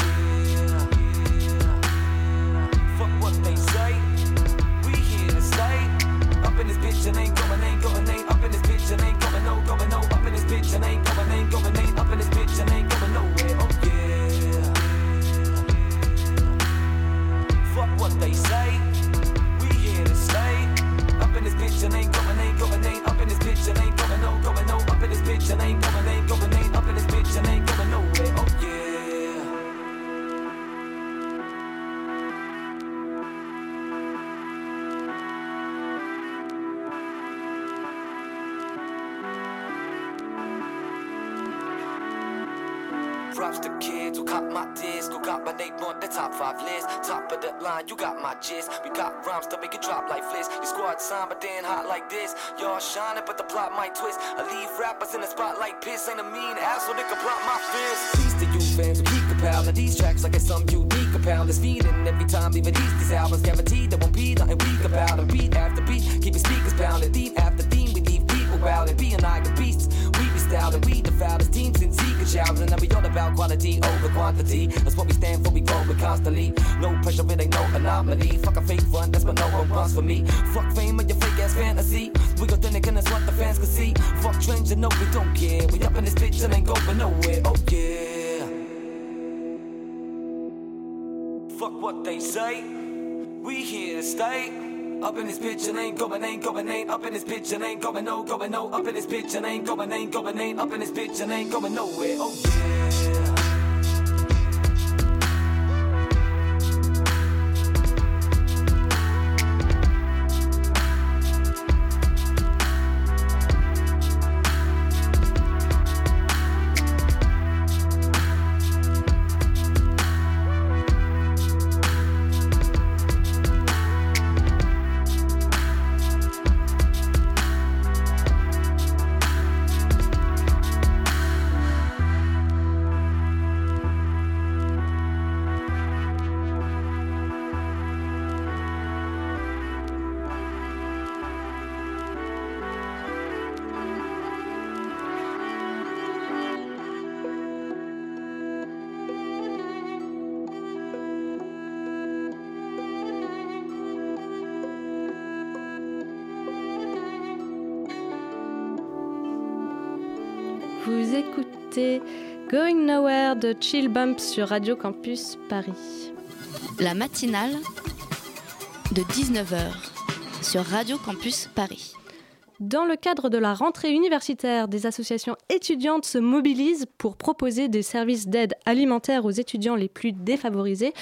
Caught my disc, who got my name on the top five list. Top of the line, you got my gist. We got rhymes to make it drop like fliss. Your squad sign, but they ain't hot like this. Y'all shining, but the plot might twist. I leave rappers in the spotlight, piss. Ain't a mean asshole that can block my fist. Peace to you fans who keep compiling these tracks like it's some unique compound. It's feeding every time we release these albums. Guaranteed there won't be nothing weak about them. Beat after beat, keep your speakers pounding. Theme after theme, we leave people wildin'. Being like the beasts, be styling. We the foulest teams in secret shouting. And we all about quality over quantity. That's what we stand for, we grow it constantly. No pressure, it ain't no anomaly. Fuck a fake front, that's what no one wants for me. Fuck fame and your fake ass fantasy. We then again, that's what the fans can see. Fuck trends, you know we don't care. We up in this bitch and ain't going nowhere. Oh yeah. Fuck what they say. We here to stay. Up in this bitch and ain't going, ain't going, ain't up in this bitch and ain't going, no, going, no. Up in this bitch and ain't going, ain't going, ain't up in this bitch and ain't going nowhere. Oh yeah. Écoutez Going Nowhere de Chill Bump sur Radio Campus Paris. La matinale de 19h sur Radio Campus Paris. Dans le cadre de la rentrée universitaire, des associations étudiantes se mobilisent pour proposer des services d'aide alimentaire aux étudiants les plus défavorisés.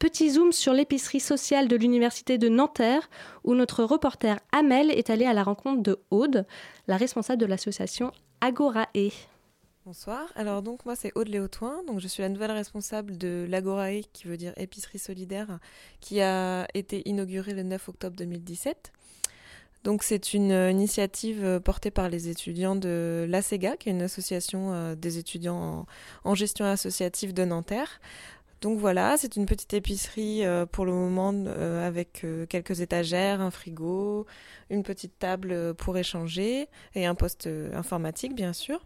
Petit zoom sur l'épicerie sociale de l'université de Nanterre, où notre reporter Amel est allé à la rencontre de Aude, la responsable de l'association Agorae. Bonsoir, alors donc moi c'est Aude Léotoin, donc je suis la nouvelle responsable de l'Agorae qui veut dire épicerie solidaire qui a été inaugurée le 9 octobre 2017. Donc c'est une euh, initiative euh, portée par les étudiants de l'ASEGA, qui est une association euh, des étudiants en, en gestion associative de Nanterre. Donc voilà, c'est une petite épicerie euh, pour le moment euh, avec euh, quelques étagères, un frigo, une petite table pour échanger et un poste informatique bien sûr.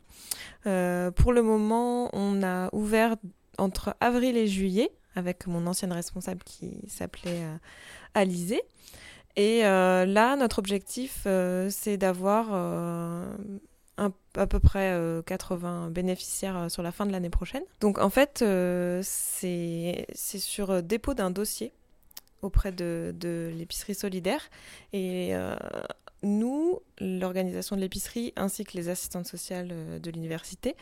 Pour le moment, on a ouvert entre avril et juillet avec mon ancienne responsable qui s'appelait Alizé. Et là, notre objectif, c'est d'avoir à peu près euh, 80 bénéficiaires euh, sur la fin de l'année prochaine. Donc en fait, euh, c'est sur euh, dépôt d'un dossier auprès de, de l'épicerie solidaire. Et euh, nous, l'organisation de l'épicerie ainsi que les assistantes sociales euh, de l'université,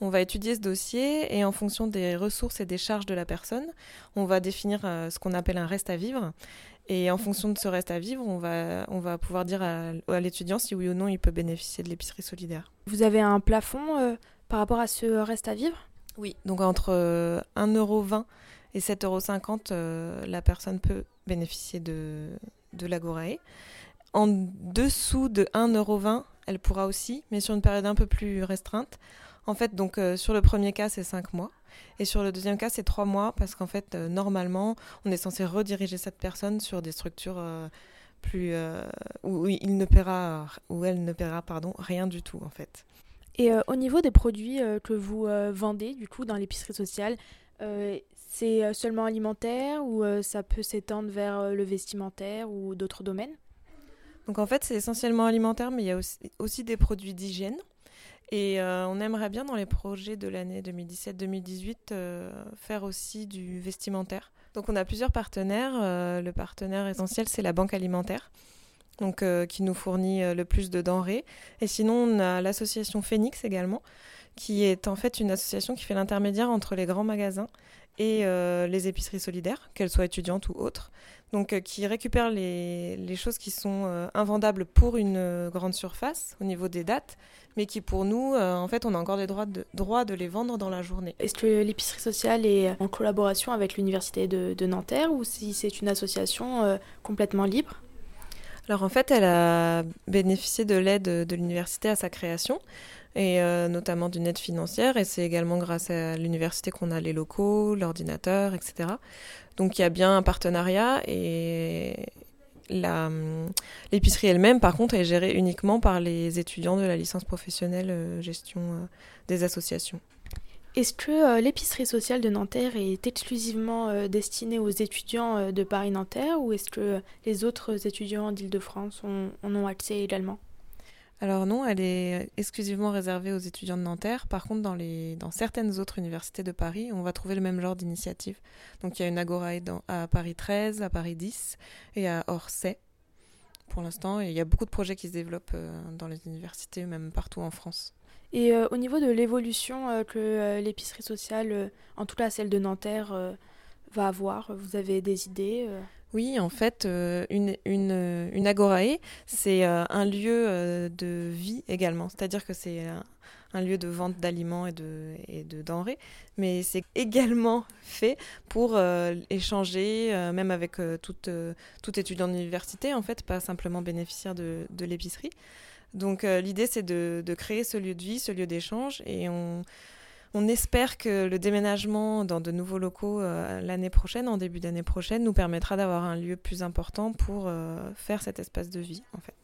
on va étudier ce dossier et en fonction des ressources et des charges de la personne, on va définir euh, ce qu'on appelle un reste à vivre. Et en fonction de ce reste à vivre, on va, on va pouvoir dire à, à l'étudiant si oui ou non il peut bénéficier de l'épicerie solidaire. Vous avez un plafond euh, par rapport à ce reste à vivre? Oui, donc entre euh, 1,20€ et 7,50€, euh, la personne peut bénéficier de, de l'Agorae. En dessous de 1,20€, elle pourra aussi, mais sur une période un peu plus restreinte. En fait, donc euh, sur le premier cas, c'est 5 mois. Et sur le deuxième cas, c'est 3 mois, parce qu'en fait, euh, normalement, on est censé rediriger cette personne sur des structures euh, plus. où il ne paiera, où elle ne paiera, pardon, rien du tout, en fait. Et au niveau des produits que vous vendez, du coup, dans l'épicerie sociale, c'est seulement alimentaire ou ça peut s'étendre vers le vestimentaire ou d'autres domaines? Donc en fait, c'est essentiellement alimentaire, mais il y a aussi, des produits d'hygiène. Et euh, on aimerait bien dans les projets de l'année 2017-2018 euh, faire aussi du vestimentaire. Donc on a plusieurs partenaires. Euh, le partenaire essentiel, c'est la banque alimentaire. Qui nous fournit le plus de denrées. Et sinon, on a l'association Phoenix également, qui est en fait une association qui fait l'intermédiaire entre les grands magasins et euh, les épiceries solidaires, qu'elles soient étudiantes ou autres. Donc, euh, qui récupère les, les choses qui sont euh, invendables pour une grande surface au niveau des dates, mais qui pour nous, en fait, on a encore des droits de, droits de les vendre dans la journée. Est-ce que l'épicerie sociale est en collaboration avec l'université de, de Nanterre ou si c'est une association complètement libre? Alors en fait, elle a bénéficié de l'aide de l'université à sa création, et euh, notamment d'une aide financière, et c'est également grâce à l'université qu'on a les locaux, l'ordinateur, etc. Donc il y a bien un partenariat, et l'épicerie elle-même, par contre, est gérée uniquement par les étudiants de la licence professionnelle euh, gestion euh, des associations. Est-ce que l'épicerie sociale de Nanterre est exclusivement destinée aux étudiants de Paris-Nanterre ou est-ce que les autres étudiants d'Île-de-France en ont accès également? Alors non, elle est exclusivement réservée aux étudiants de Nanterre. Par contre, dans, les, dans certaines autres universités de Paris, on va trouver le même genre d'initiative. Donc il y a une Agorae dans- à Paris 13, à Paris 10 et à Orsay pour l'instant. Et il y a beaucoup de projets qui se développent euh, dans les universités, même partout en France. Et euh, au niveau de l'évolution euh, que euh, l'épicerie sociale, euh, en tout cas celle de Nanterre, euh, va avoir, vous avez des idées euh Oui, en fait, euh, une, une, euh, agorae, c'est euh, un lieu euh, de vie également. C'est-à-dire que c'est un, lieu de vente d'aliments et de, et de denrées, mais c'est également fait pour euh, échanger, euh, même avec euh, toute, euh, tout étudiant d'université, en fait, pas simplement bénéficiaire de, de l'épicerie. Donc euh, l'idée, c'est de, de créer ce lieu de vie, ce lieu d'échange, et on, on espère que le déménagement dans de nouveaux locaux euh, l'année prochaine, en début d'année prochaine, nous permettra d'avoir un lieu plus important pour euh, faire cet espace de vie, en fait.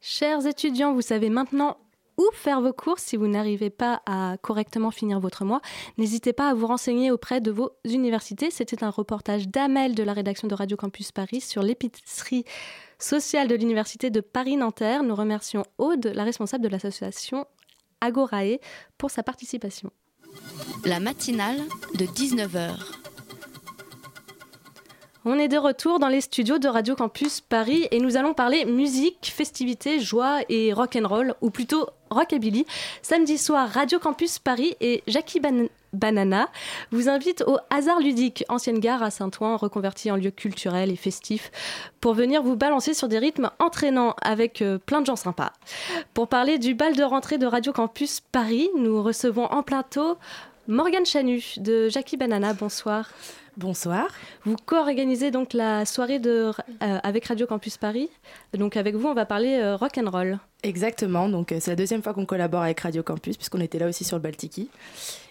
Chers étudiants, vous savez maintenant où faire vos courses si vous n'arrivez pas à correctement finir votre mois. N'hésitez pas à vous renseigner auprès de vos universités. C'était un reportage d'Amel de la rédaction de Radio Campus Paris sur l'épicerie sociale de l'université de Paris-Nanterre. Nous remercions Aude, la responsable de l'association Agorae, pour sa participation. La matinale de 19h. On est de retour dans les studios de Radio Campus Paris et nous allons parler musique, festivités, joie et rock and roll, ou plutôt rockabilly. Samedi soir, Radio Campus Paris et Jackie Ban- Banana vous invitent au Hasard Ludique, ancienne gare à Saint-Ouen, reconvertie en lieu culturel et festif, pour venir vous balancer sur des rythmes entraînants avec euh, plein de gens sympas. Pour parler du bal de rentrée de Radio Campus Paris, nous recevons en plateau Morgane Chanu de Jackie Banana. Bonsoir. Bonsoir. Vous co-organisez donc la soirée de, euh, avec Radio Campus Paris. Donc avec vous, on va parler euh, rock and roll. Exactement, donc euh, c'est la deuxième fois qu'on collabore avec Radio Campus puisqu'on était là aussi sur le Baltiki.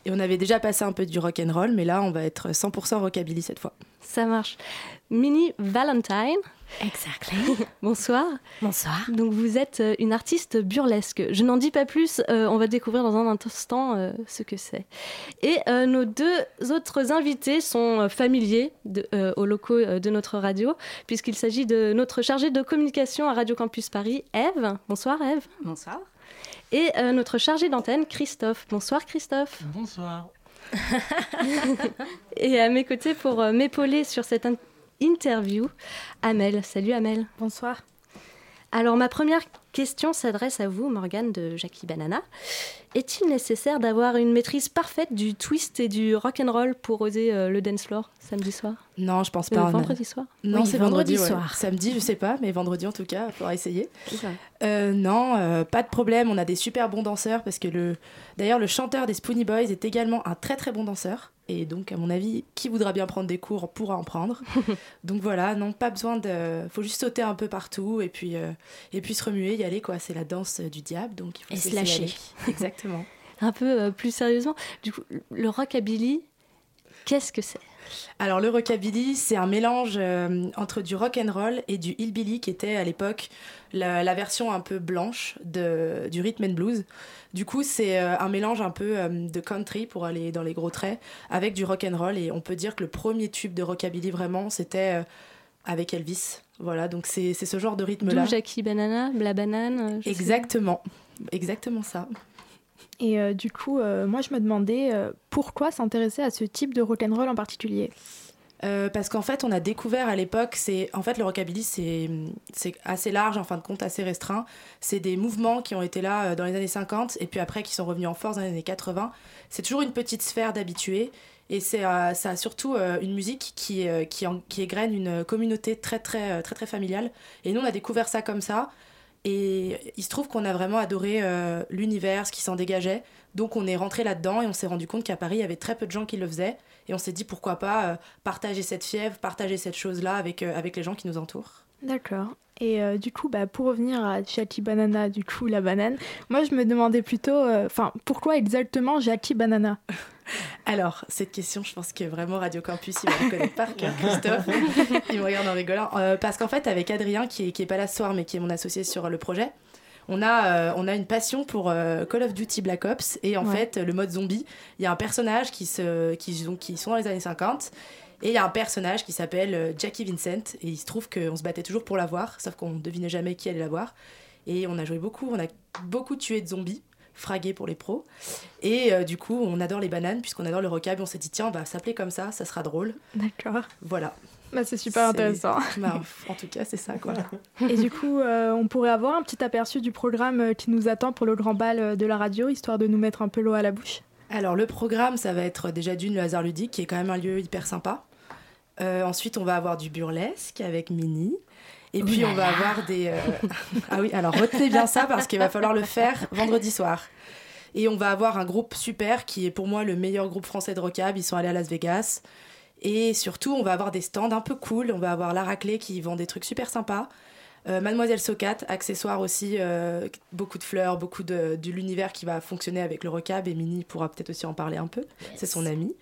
Et on avait déjà passé un peu du rock and roll, mais là on va être 100% rockabilly cette fois. Ça marche. Mini Valentine. Exactly. Bonsoir. Bonsoir. Donc vous êtes euh, une artiste burlesque. Je n'en dis pas plus, euh, on va découvrir dans un instant euh, ce que c'est. Et euh, nos deux autres invités sont familiers de- euh, aux locaux de notre radio, puisqu'il s'agit de notre chargée de communication à Radio Campus Paris, Eve. Bonsoir Eve. Bonsoir. et euh, notre chargé d'antenne, Christophe. Bonsoir Christophe. Bonsoir. Et à mes côtés pour euh, m'épauler sur cette in- interview, Amel. Salut Amel. Bonsoir. Alors ma première question s'adresse à vous, Morgane de Jackie Banana. Est-il nécessaire d'avoir une maîtrise parfaite du twist et du rock and roll pour oser euh, le dance floor samedi soir? Non, je pense Le pas. a- vendredi soir? Non, Oui, c'est vendredi, vendredi ouais. soir. Samedi, je sais pas, mais vendredi en tout cas, il faudra essayer. Euh, non, euh, pas de problème. On a des super bons danseurs parce que le, d'ailleurs, le chanteur des Spoonie Boys est également un très très bon danseur. Et donc, à mon avis, qui voudra bien prendre des cours pourra en prendre. donc voilà, non, pas besoin de. Faut juste sauter un peu partout et puis euh, et puis se remuer, y aller quoi. C'est la danse du diable, donc il faut Et se lâcher. Exactement. Un peu euh, plus sérieusement, du coup, le rockabilly, qu'est-ce que c'est? Alors le rockabilly, c'est un mélange euh, entre du rock and roll et du hillbilly qui était à l'époque la, la version un peu blanche de, du rhythm and blues. Du coup, c'est euh, un mélange un peu euh, de country pour aller dans les gros traits avec du rock and roll et on peut dire que le premier tube de rockabilly vraiment, c'était avec Elvis. Voilà, donc c'est ce genre de rythme là. D'où Jackie Banana, la banane sais Exactement. Exactement ça. Et euh, du coup, euh, moi, je me demandais euh, pourquoi s'intéresser à ce type de rock'n'roll en particulier. Parce qu'en fait, on a découvert à l'époque, c'est en fait le rockabilly, c'est assez large, en fin de compte, assez restreint. C'est des mouvements qui ont été là dans les années 50 et puis après qui sont revenus en force dans les années 80. C'est toujours une petite sphère d'habitués et c'est ça a surtout une musique qui qui, qui égrène une communauté très très très très familiale. Et nous, on a découvert ça comme ça. Et il se trouve qu'on a vraiment adoré euh, l'univers, ce qui s'en dégageait. Donc on est rentré là-dedans et on s'est rendu compte qu'à Paris, il y avait très peu de gens qui le faisaient. Et on s'est dit pourquoi pas euh, partager cette fièvre, partager cette chose-là avec, euh, avec les gens qui nous entourent. D'accord. Et du coup, bah, pour revenir à Jackie Banana, du coup, la banane, moi, je me demandais plutôt, enfin, pourquoi exactement Jackie Banana? Alors, cette question, je pense que vraiment Radio Campus, il va la connaître par cœur, Christophe. il me regarde en rigolant. Euh, parce qu'en fait, avec Adrien, qui est, qui est pas là ce soir, mais qui est mon associé sur le projet, on a, euh, on a une passion pour euh, Call of Duty Black Ops. Et en Ouais. fait, le mode zombie, il y a un personnage qui, se, qui, donc, qui sont dans les années 50. Et il y a un personnage qui s'appelle Jackie Vincent. Et il se trouve qu'on se battait toujours pour la voir, sauf qu'on ne devinait jamais qui allait la voir. Et on a joué beaucoup, on a beaucoup tué de zombies, fragués pour les pros. Et euh, du coup, on adore les bananes, puisqu'on adore le rocab. Et on s'est dit, tiens, on va s'appeler comme ça, ça sera drôle. D'accord. Voilà. Bah, c'est super intéressant. Bah, en tout cas, c'est ça, quoi. Et du coup, euh, on pourrait avoir un petit aperçu du programme euh, qui nous attend pour le grand bal de la radio, histoire de nous mettre un peu l'eau à la bouche. Alors, le programme, ça va être déjà d'une, le hasard ludique, qui est quand même un lieu hyper sympa. Euh, ensuite, on va avoir du burlesque avec Mini. Et puis, on va avoir des. euh, ah oui, alors retenez bien ça parce qu'il va falloir le faire vendredi soir. Et on va avoir un groupe super qui est pour moi le meilleur groupe français de rockab. Ils sont allés à Las Vegas. Et surtout, on va avoir des stands un peu cool. On va avoir la raclée qui vend des trucs super sympas. Euh, Mademoiselle Socat, accessoires aussi, euh, beaucoup de fleurs, beaucoup de, de l'univers qui va fonctionner avec le rockab et Mini pourra peut-être aussi en parler un peu, c'est son amie.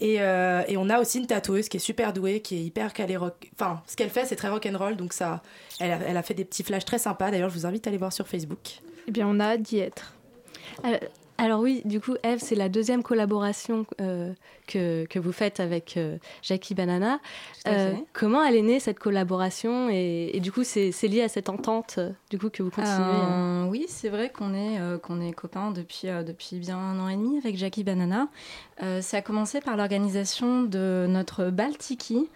Et, euh, et on a aussi une tatoueuse qui est super douée, qui est hyper calée rock. Enfin, ce qu'elle fait, c'est très rock'n'roll, donc ça, elle a, elle a fait des petits flashs très sympas. D'ailleurs, je vous invite à aller voir sur Facebook. Eh bien, on a hâte d'y être. Alors oui, du coup, Eve, c'est la deuxième collaboration euh, que, que vous faites avec euh, Jackie Banana. Euh, comment elle est née cette collaboration et, et du coup, c'est lié à cette entente du coup que vous continuez Euh, oui, c'est vrai qu'on est, qu'on est copains depuis, depuis bien un an et demi avec Jackie Banana. Ça a commencé par l'organisation de notre bal Tiki,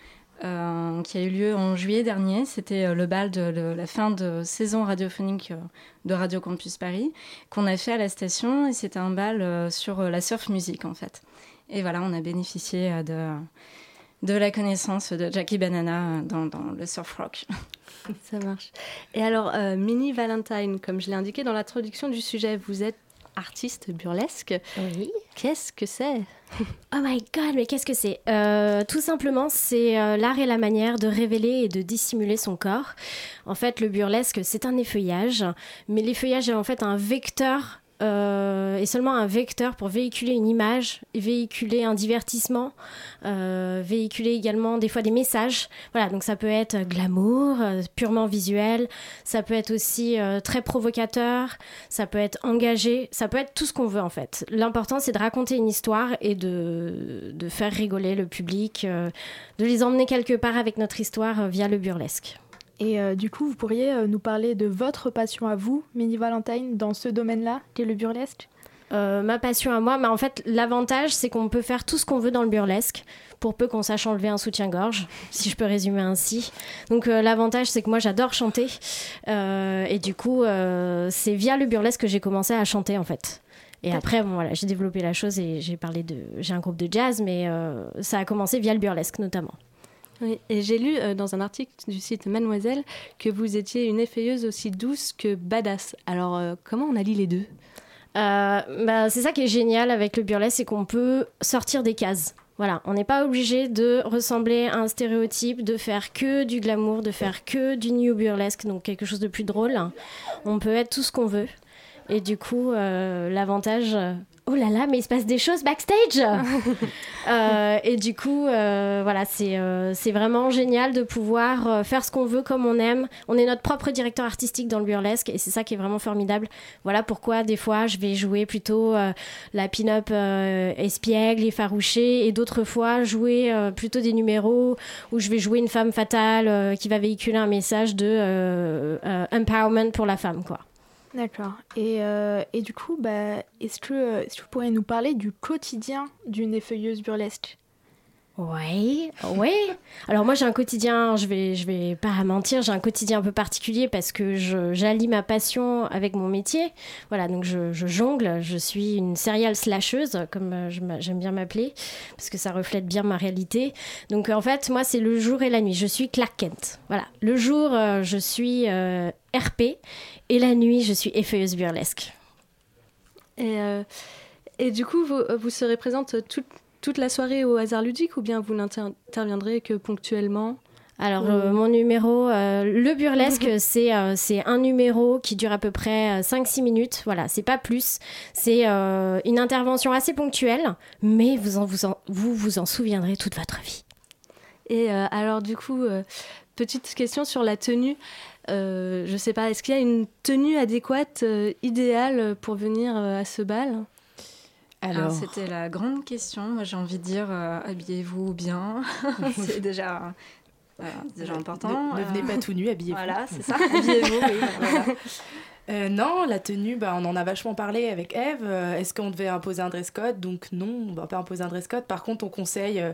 euh, qui a eu lieu en juillet dernier. C'était euh, le bal de, la fin de saison radiophonique euh, de Radio Campus Paris, qu'on a fait à la station. Et c'était un bal sur la surf music, en fait. Et voilà, on a bénéficié de, de la connaissance de Jackie Banana dans, le surf rock. Ça marche. Et alors, Mini Valentine, comme je l'ai indiqué dans l'introduction du sujet, vous êtes artiste burlesque. Oui. Qu'est-ce que c'est? Oh my god, mais qu'est-ce que c'est? Euh, Tout simplement, c'est euh, l'art et la manière de révéler et de dissimuler son corps. En fait, le burlesque, c'est un effeuillage, mais l'effeuillage est en fait un vecteur. Euh, et seulement un vecteur pour véhiculer une image, véhiculer un divertissement, euh, véhiculer également des fois des messages. Voilà, donc ça peut être glamour, euh, purement visuel, ça peut être aussi euh, très provocateur, ça peut être engagé, ça peut être tout ce qu'on veut en fait. L'important c'est de raconter une histoire et de, de faire rigoler le public, euh, de les emmener quelque part avec notre histoire euh, via le burlesque. Et euh, du coup, vous pourriez euh, nous parler de votre passion à vous, Mini Valentine, dans ce domaine-là, qui est le burlesque? Euh, ma passion à moi, mais en fait, l'avantage, c'est qu'on peut faire tout ce qu'on veut dans le burlesque, pour peu qu'on sache enlever un soutien-gorge, si je peux résumer ainsi. Donc, euh, l'avantage, c'est que moi, j'adore chanter. Euh, et du coup, c'est via le burlesque que j'ai commencé à chanter, en fait. Et après, bon, voilà, j'ai développé la chose et j'ai parlé de. J'ai un groupe de jazz, mais ça a commencé via le burlesque, notamment. Et j'ai lu euh, dans un article du site Mademoiselle que vous étiez une effeuilleuse aussi douce que badass. Alors, euh, comment on allie les deux? Euh, bah, c'est ça qui est génial avec le burlesque, c'est qu'on peut sortir des cases. Voilà, on n'est pas obligé de ressembler à un stéréotype, de faire que du glamour, de faire que du new burlesque, donc quelque chose de plus drôle. On peut être tout ce qu'on veut. Et du coup, euh, l'avantage. Oh là là, mais il se passe des choses backstage Euh, Et du coup, euh, voilà, c'est euh, c'est vraiment génial de pouvoir euh, faire ce qu'on veut comme on aime. On est notre propre directeur artistique dans le burlesque et c'est ça qui est vraiment formidable. Voilà pourquoi des fois je vais jouer plutôt euh, la pin-up euh, espiègle, effarouchée et d'autres fois jouer euh, plutôt des numéros où je vais jouer une femme fatale euh, qui va véhiculer un message de empowerment pour la femme, quoi. D'accord. Et, euh, et du coup, bah, est-ce que, euh, est-ce que vous pourriez nous parler du quotidien d'une effeuilleuse burlesque? Oui, oui. Alors moi j'ai un quotidien, je vais, je vais pas mentir, j'ai un quotidien un peu particulier parce que j'allie ma passion avec mon métier. Voilà, donc je, jongle, je suis une serial slasheuse, comme euh, j'aime bien m'appeler, parce que ça reflète bien ma réalité. Donc en fait, moi c'est le jour et la nuit, je suis Clark Kent. Voilà, le jour je suis RP et la nuit je suis effeuilleuse burlesque. Et, euh, et du coup, vous, vous serez présente toute, toute la soirée au hasard ludique ou bien vous n'interviendrez que ponctuellement Alors, euh, mon numéro, euh, le burlesque, c'est euh, c'est un numéro qui dure à peu près 5-6 minutes. Voilà, c'est pas plus. C'est euh, une intervention assez ponctuelle, mais vous en, vous, en, vous vous en souviendrez toute votre vie. Et euh, alors, du coup, euh, petite question sur la tenue. Euh, je sais pas, est-ce qu'il y a une tenue adéquate, euh, idéale pour venir euh, à ce bal? Alors, c'était la grande question. Moi, j'ai envie de dire, euh, habillez-vous bien. c'est déjà, euh, déjà important. Ne, ne venez Euh, pas tout nu, habillez-vous. Voilà, c'est ça. Habillez-vous, oui. voilà. Euh, non, la tenue, bah, on en a vachement parlé avec Eve. Est-ce qu'on devait imposer un dress code? Donc non, on va pas imposer un dress code. Par contre, on conseille euh,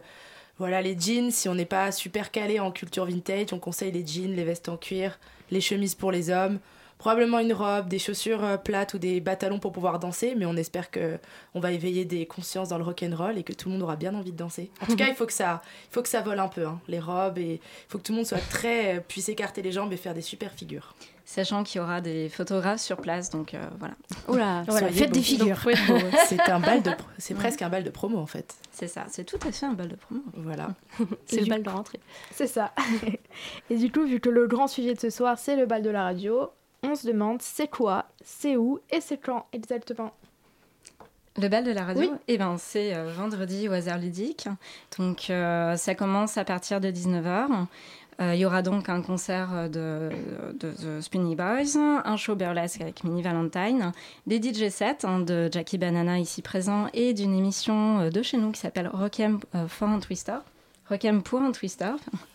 voilà, les jeans. Si on n'est pas super calé en culture vintage, on conseille les jeans, les vestes en cuir, les chemises pour les hommes. Probablement une robe, des chaussures euh, plates ou des bas-talons pour pouvoir danser, mais on espère que on va éveiller des consciences dans le rock and roll et que tout le monde aura bien envie de danser. En tout cas, il faut que ça, il faut que ça vole un peu, hein, les robes, et il faut que tout le monde soit très euh, puisse écarter les jambes et faire des super figures. Sachant qu'il y aura des photographes sur place, donc euh, voilà. Oula, Voilà, faites des figures. C'est un bal de, c'est presque un bal de promo en fait. C'est ça, c'est tout à fait un bal de promo. Voilà. C'est le bal de rentrée. C'est ça. et du coup, vu que le grand sujet de ce soir, c'est le bal de la radio, on se demande c'est quoi, c'est où et c'est quand exactement? Le bal de la radio, Oui. eh ben, c'est euh, vendredi au hasard ludique. Donc euh, ça commence à partir de 19h. Euh, Il y aura donc un concert de, de, The Spinny Boys, un show burlesque avec Mini Valentine, des DJ sets hein, de Jackie Banana ici présent et d'une émission euh, de chez nous qui s'appelle Rockem euh, for un Twister. Rockem pour un Twister.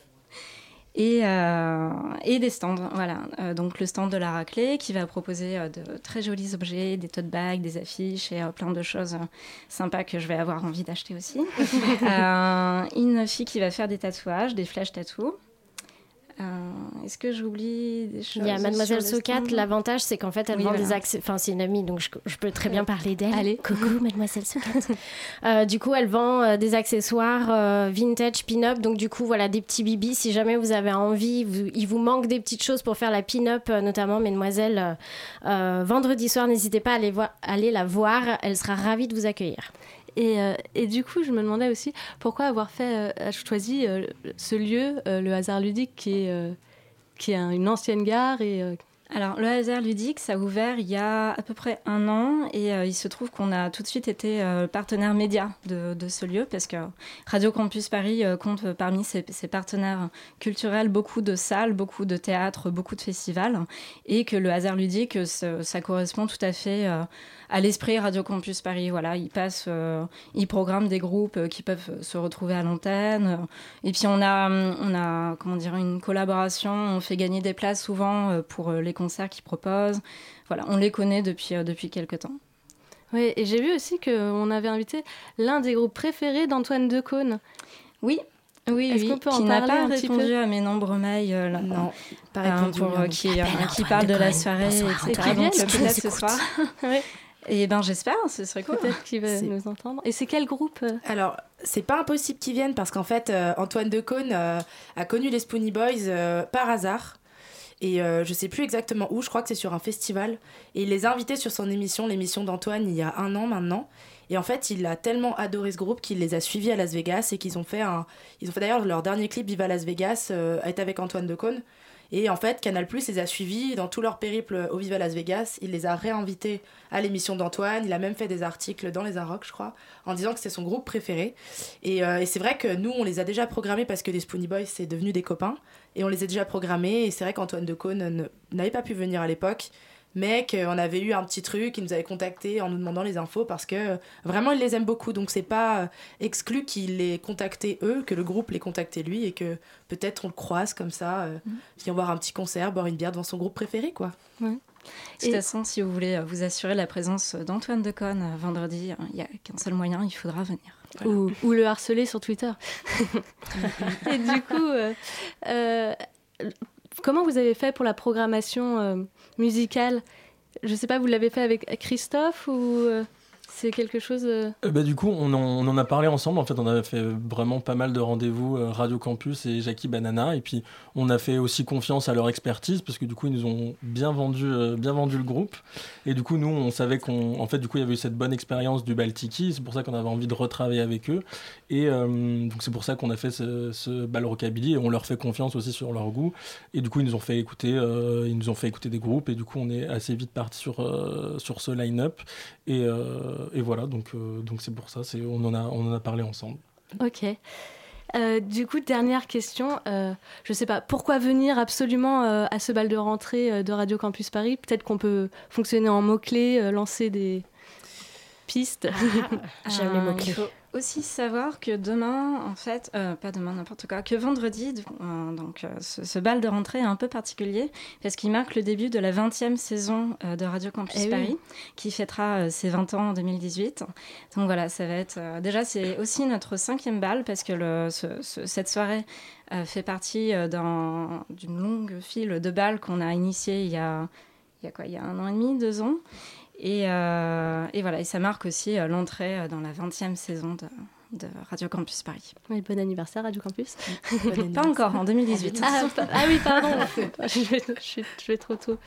Et, euh, et des stands, voilà. Euh, donc le stand de la raclée qui va proposer euh, de très jolis objets, des tote bags, des affiches et plein de choses sympas que je vais avoir envie d'acheter aussi. Une fille qui va faire des tatouages, des flash tattoos. Euh, Est-ce que j'oublie des choses Il y a Mademoiselle stand l'avantage c'est qu'en fait elle Oui, vend voilà. des accès, enfin c'est une amie donc je, je peux très bien parler d'elle. Allez. Coucou Mademoiselle Socat. Euh, du coup elle vend euh, des accessoires vintage pin-up donc du coup voilà des petits bibis si jamais vous avez envie, vous- il vous manque des petites choses pour faire la pin-up notamment Mademoiselle vendredi soir n'hésitez pas à aller, voir, aller la voir, elle sera ravie de vous accueillir. Et, euh, et du coup, je me demandais aussi pourquoi avoir euh, choisi euh, ce lieu, le hasard ludique, qui est, une ancienne gare Alors, le hasard ludique, ça a ouvert il y a à peu près un an et il se trouve qu'on a tout de suite été partenaire média de, ce lieu parce que Radio Campus Paris compte parmi ses, partenaires culturels beaucoup de salles, beaucoup de théâtres, beaucoup de festivals et que le hasard ludique, ça, correspond tout à fait à l'esprit Radio Campus Paris. Voilà, ils passent, euh, ils programment des groupes euh, qui peuvent se retrouver à l'antenne. Et puis on a, on a, comment dire, une collaboration. On fait gagner des places souvent euh, pour les concerts qu'ils proposent. Voilà, on les connaît depuis euh, depuis quelques temps. Oui, et j'ai vu aussi qu'on avait invité l'un des groupes préférés d'Antoine Decaune. Oui, oui, Est-ce oui, qu'on peut qui en n'a parler pas un petit répondu peu? À mes nombreux mails. euh, là, Non, pas euh, répondu, pour, hein, euh, qui, euh, Appelle qui Antoine parle de la soirée, Bonsoir, etc. Donc peut-être ce soir. Ouais. Et ben j'espère, ce serait cool. Peut-être qu'il va nous entendre. Et c'est quel groupe euh Alors, c'est pas impossible qu'ils viennent parce qu'en fait, euh, Antoine Decaune euh, a connu les Spoony Boys euh, par hasard. Et euh, je sais plus exactement où, je crois que c'est sur un festival. Et il les a invités sur son émission, l'émission d'Antoine, il y a un an maintenant. Et en fait, il a tellement adoré ce groupe qu'il les a suivis à Las Vegas et qu'ils ont fait un. Ils ont fait d'ailleurs leur dernier clip Viva Las Vegas, euh, est avec Antoine Decaune. Et en fait, Canal Plus les a suivis dans tout leur périple au Viva Las Vegas. Il les a réinvités à l'émission d'Antoine. Il a même fait des articles dans les Arocs, je crois, en disant que c'est son groupe préféré. Et, euh, et c'est vrai que nous, on les a déjà programmés parce que les Spoony Boys, c'est devenu des copains. Et on les a déjà programmés. Et c'est vrai qu'Antoine Decaune ne- n'avait pas pu venir à l'époque. Mais qu'on avait eu un petit truc, il nous avait contacté en nous demandant les infos parce que euh, vraiment il les aime beaucoup. Donc c'est pas euh, exclu qu'il les contacté eux, que le groupe les contacté lui et que peut-être on le croise comme ça, euh, vient voir un petit concert, boire une bière devant son groupe préféré quoi. De toute façon, si vous voulez euh, vous assurer la présence d'Antoine Decaune euh, vendredi, euh, il n'y a qu'un seul moyen, il faudra venir. ou, ou le harceler sur Twitter. et du coup, euh, euh, comment vous avez fait pour la programmation euh, musicale? Je sais pas, vous l'avez fait avec Christophe ou euh, c'est quelque chose euh, Euh, bah, du coup, on en, a parlé ensemble. En fait, on a fait vraiment pas mal de rendez-vous euh, Radio Campus et Jackie Banana. Et puis, on a fait aussi confiance à leur expertise parce que du coup, ils nous ont bien vendu, bien vendu le groupe. Et du coup, nous, on savait qu'on, en fait, du coup, il y avait eu cette bonne expérience du Baltiki. C'est pour ça qu'on avait envie de retravailler avec eux. Et donc, c'est pour ça qu'on a fait ce, ce bal rockabilly. Et on leur fait confiance aussi sur leur goût. Et du coup, ils nous ont fait écouter, ils nous ont fait écouter des groupes. Et du coup, on est assez vite parti sur sur ce line-up. Et, et voilà, donc euh, donc c'est pour ça. C'est on en a on en a parlé ensemble. Ok. Euh, du coup, dernière question. Euh, je sais pas, pourquoi venir absolument euh, à ce bal de rentrée euh, de Radio Campus Paris? Peut-être qu'on peut fonctionner en mots-clés, euh, lancer des pistes. J'aime les mots-clés. Aussi savoir que demain, en fait, euh, pas demain, n'importe quoi, que vendredi, euh, donc euh, ce, ce bal de rentrée est un peu particulier parce qu'il marque le début de la 20e saison de Radio Campus Eh oui. Paris qui fêtera ses 20 ans en 2018. Donc voilà, ça va être. déjà, c'est aussi notre cinquième bal parce que le, ce- ce- cette soirée fait partie d'un- d'une longue file de balles qu'on a initiée il y a, il y a quoi, il y a un an et demi, deux ans. Et, euh, et voilà, et ça marque aussi euh, l'entrée euh, dans la 20e saison de, de Radio Campus Paris. Oui, bon anniversaire Radio Campus. Pas encore, en 2018. Ah, ah oui, pardon. je, vais, je, suis- je vais trop tôt.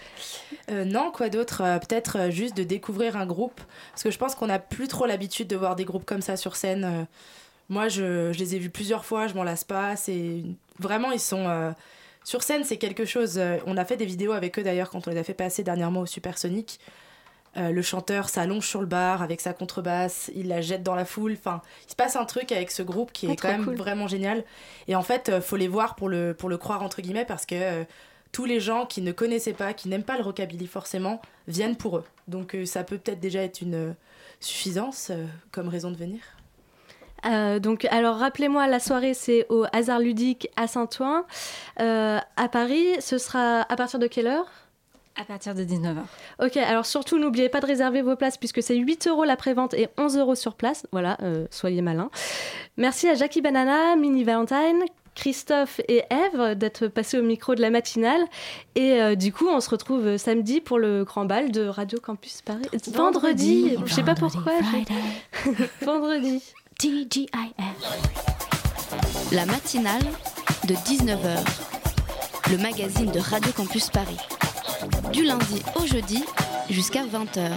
Euh, non, quoi d'autre Peut-être juste de découvrir un groupe. Parce que je pense qu'on n'a plus trop l'habitude de voir des groupes comme ça sur scène. Moi, je, je les ai vus plusieurs fois, je m'en lasse pas. C'est une- Vraiment, ils sont. euh, Sur scène, c'est quelque chose. On a fait des vidéos avec eux d'ailleurs quand on les a fait passer dernièrement au Supersonic. Euh, le chanteur s'allonge sur le bar avec sa contrebasse, il la jette dans la foule. Enfin, il se passe un truc avec ce groupe qui est Ah, quand trop même cool. vraiment génial. Et en fait, euh, faut les voir pour le, pour le croire entre guillemets parce que euh, tous les gens qui ne connaissaient pas, qui n'aiment pas le rockabilly forcément, viennent pour eux. Donc euh, ça peut peut-être déjà être une suffisance comme raison de venir. Euh, donc, alors rappelez-moi, la soirée c'est au Hasard Ludique à Saint-Ouen. Euh, à Paris, ce sera à partir de quelle heure? À partir de 19h. Ok, alors surtout n'oubliez pas de réserver vos places puisque c'est 8 euros la prévente et 11 euros sur place. Voilà, euh, soyez malins. Merci à Jackie Banana, Mini Valentine, Christophe et Eve d'être passés au micro de la matinale. Et euh, du coup, on se retrouve euh, samedi pour le grand bal de Radio Campus Paris. Vendredi, je sais pas pourquoi. Vendredi. TGIF. La matinale de 19h. Le magazine de Radio Campus Paris. Du lundi au jeudi jusqu'à 20h.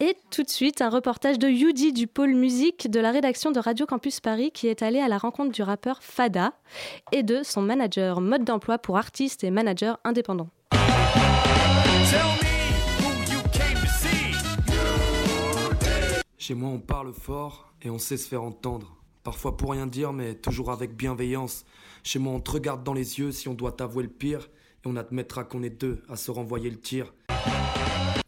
Et tout de suite, un reportage de Yudi du pôle musique de la rédaction de Radio Campus Paris qui est allé à la rencontre du rappeur Fada et de son manager mode d'emploi pour artistes et managers indépendants. Chez moi, on parle fort et on sait se faire entendre. Parfois pour rien dire, mais toujours avec bienveillance. Chez moi, on te regarde dans les yeux si on doit t'avouer le pire. Et on admettra qu'on est deux à se renvoyer le tir.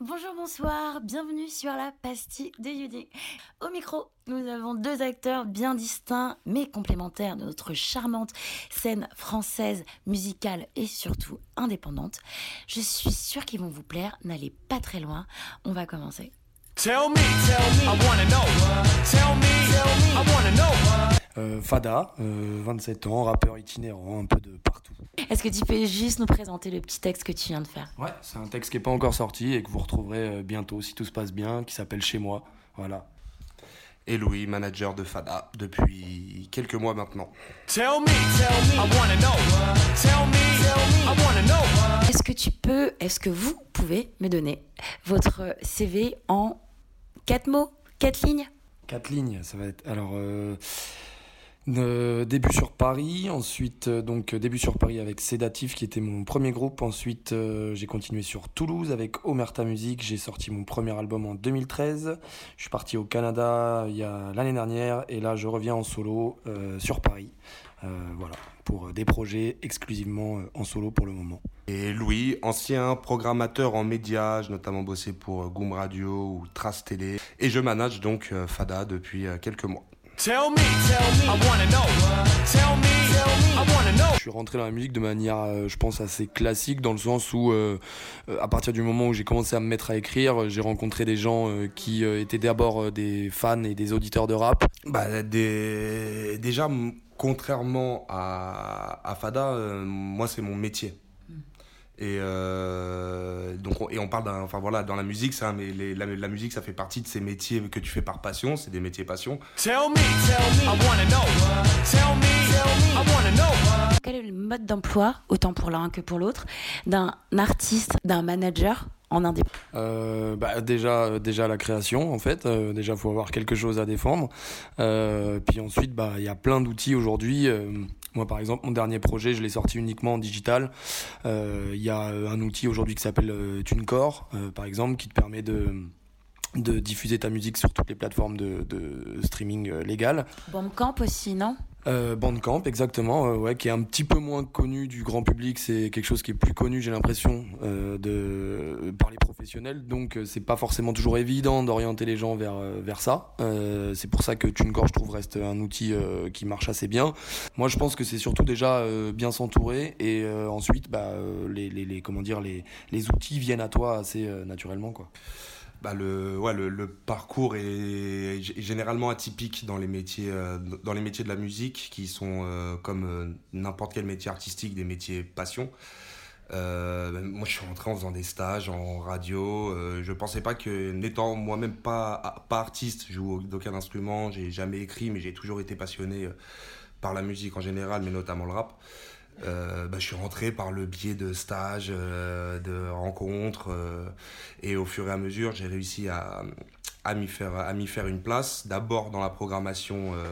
Bonjour, bonsoir, bienvenue sur la pastille de Yudi. Au micro, nous avons deux acteurs bien distincts mais complémentaires de notre charmante scène française, musicale et surtout indépendante. Je suis sûre qu'ils vont vous plaire, n'allez pas très loin, on va commencer. Tell me, tell me, I wanna know. Tell me, tell me, I wanna know. Euh, Fada, euh, 27 ans, rappeur itinérant, un peu de partout. Est-ce que tu peux juste nous présenter le petit texte que tu viens de faire? Ouais, c'est un texte qui n'est pas encore sorti et que vous retrouverez euh, bientôt si tout se passe bien, qui s'appelle Chez moi. Voilà. Et Louis, manager de Fada depuis quelques mois maintenant. Tell me, tell me, I wanna know. Tell me, tell me, I wanna know. Est-ce que tu peux, est-ce que vous pouvez me donner votre CV en quatre mots, quatre lignes? Quatre lignes, ça va être. Alors, euh, début sur Paris, ensuite, euh, donc euh, début sur Paris avec Sédatif qui était mon premier groupe. Ensuite, euh, j'ai continué sur Toulouse avec Omerta Music. J'ai sorti mon premier album en 2013. Je suis parti au Canada il y a l'année dernière et là, je reviens en solo sur Paris. Voilà, pour des projets exclusivement en solo pour le moment. Et Louis, ancien programmateur en médias, j'ai notamment bossé pour Goom Radio ou Trace Télé. Et je manage donc Fada depuis quelques mois. Tell me, tell me, I wanna know. Tell me, tell me, I wanna know. Je suis rentré dans la musique de manière, euh, je pense, assez classique, dans le sens où, euh, euh, à partir du moment où j'ai commencé à me mettre à écrire, j'ai rencontré des gens euh, qui euh, étaient d'abord euh, des fans et des auditeurs de rap. Bah, des... Déjà, contrairement à, à Fada, euh, moi, c'est mon métier. Et euh, donc on, et on parle d'un enfin voilà dans la musique ça mais les- la, la musique ça fait partie de ces métiers que tu fais par passion c'est des métiers passion Tell me, tell me, I wanna know. Tell me, tell me, I wanna know. Quel est le mode d'emploi, autant pour l'un que pour l'autre, d'un artiste, d'un manager en indépendant? Euh, bah, déjà, euh, déjà la création en fait. Euh, déjà, faut avoir quelque chose à défendre. Euh, puis ensuite, bah, il y a plein d'outils aujourd'hui. Moi, par exemple, mon dernier projet, je l'ai sorti uniquement en digital. Euh, Il y a euh, un outil aujourd'hui qui s'appelle euh, TuneCore, par exemple, qui te permet de de diffuser ta musique sur toutes les plateformes de, de streaming légales. Bandcamp aussi, non? Euh, Bandcamp, exactement, euh, ouais, qui est un petit peu moins connu du grand public. C'est quelque chose qui est plus connu, j'ai l'impression, euh, de par les professionnels. Donc, euh, c'est pas forcément toujours évident d'orienter les gens vers euh, vers ça. Euh, c'est pour ça que TuneCore, je trouve, reste un outil qui marche assez bien. Moi, je pense que c'est surtout déjà bien s'entourer et ensuite, bah, les, les, les comment dire, les les outils viennent à toi assez naturellement, quoi. Bah le, ouais, le, le parcours est généralement atypique dans les métiers, euh, dans les métiers de la musique, qui sont euh, comme euh, n'importe quel métier artistique, des métiers passion. Ben, moi, je suis rentré en faisant des stages en radio. Je pensais pas que, n'étant moi-même pas, pas artiste, je joue d'aucun instrument, j'ai jamais écrit, mais j'ai toujours été passionné par la musique en général, mais notamment le rap. Euh, bah, je suis rentré par le biais de stages, euh, de rencontres, euh, et au fur et à mesure, j'ai réussi à, à m'y faire, à m'y faire une place. D'abord dans la programmation euh,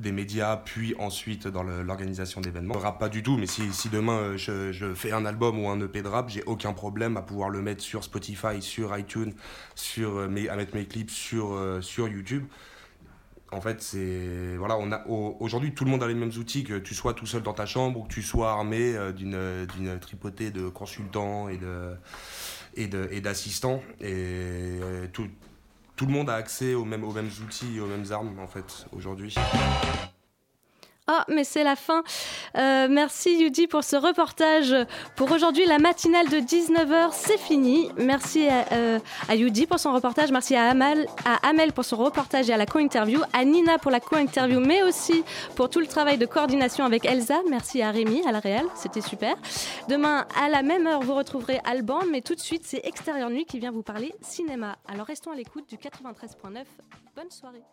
des médias, puis ensuite dans l'organisation d'événements. Rappe pas du tout, mais si, demain je, fais un album ou un EP de rap, j'ai aucun problème à pouvoir le mettre sur Spotify, sur iTunes, sur, à mettre mes clips sur, sur YouTube. En fait, c'est aujourd'hui tout le monde a les mêmes outils que tu sois tout seul dans ta chambre ou que tu sois armé euh, d'une d'une tripotée de consultants et et et d'assistants et euh, tout le monde a accès aux mêmes aux mêmes outils, aux mêmes armes en fait aujourd'hui. Ah, mais c'est la fin. Euh, merci Yudi pour ce reportage. Pour aujourd'hui, la matinale de 19h, c'est fini. Merci à, euh, Yudi pour son reportage. Merci à, à Amel pour son reportage et à la co-interview. À Nina pour la co-interview, mais aussi pour tout le travail de coordination avec Elsa. Merci à Rémi, à la Réal. C'était super. Demain, à la même heure, vous retrouverez Alban. Mais tout de suite, c'est Extérieur Nuit qui vient vous parler cinéma. Alors restons à l'écoute du 93.9. Bonne soirée.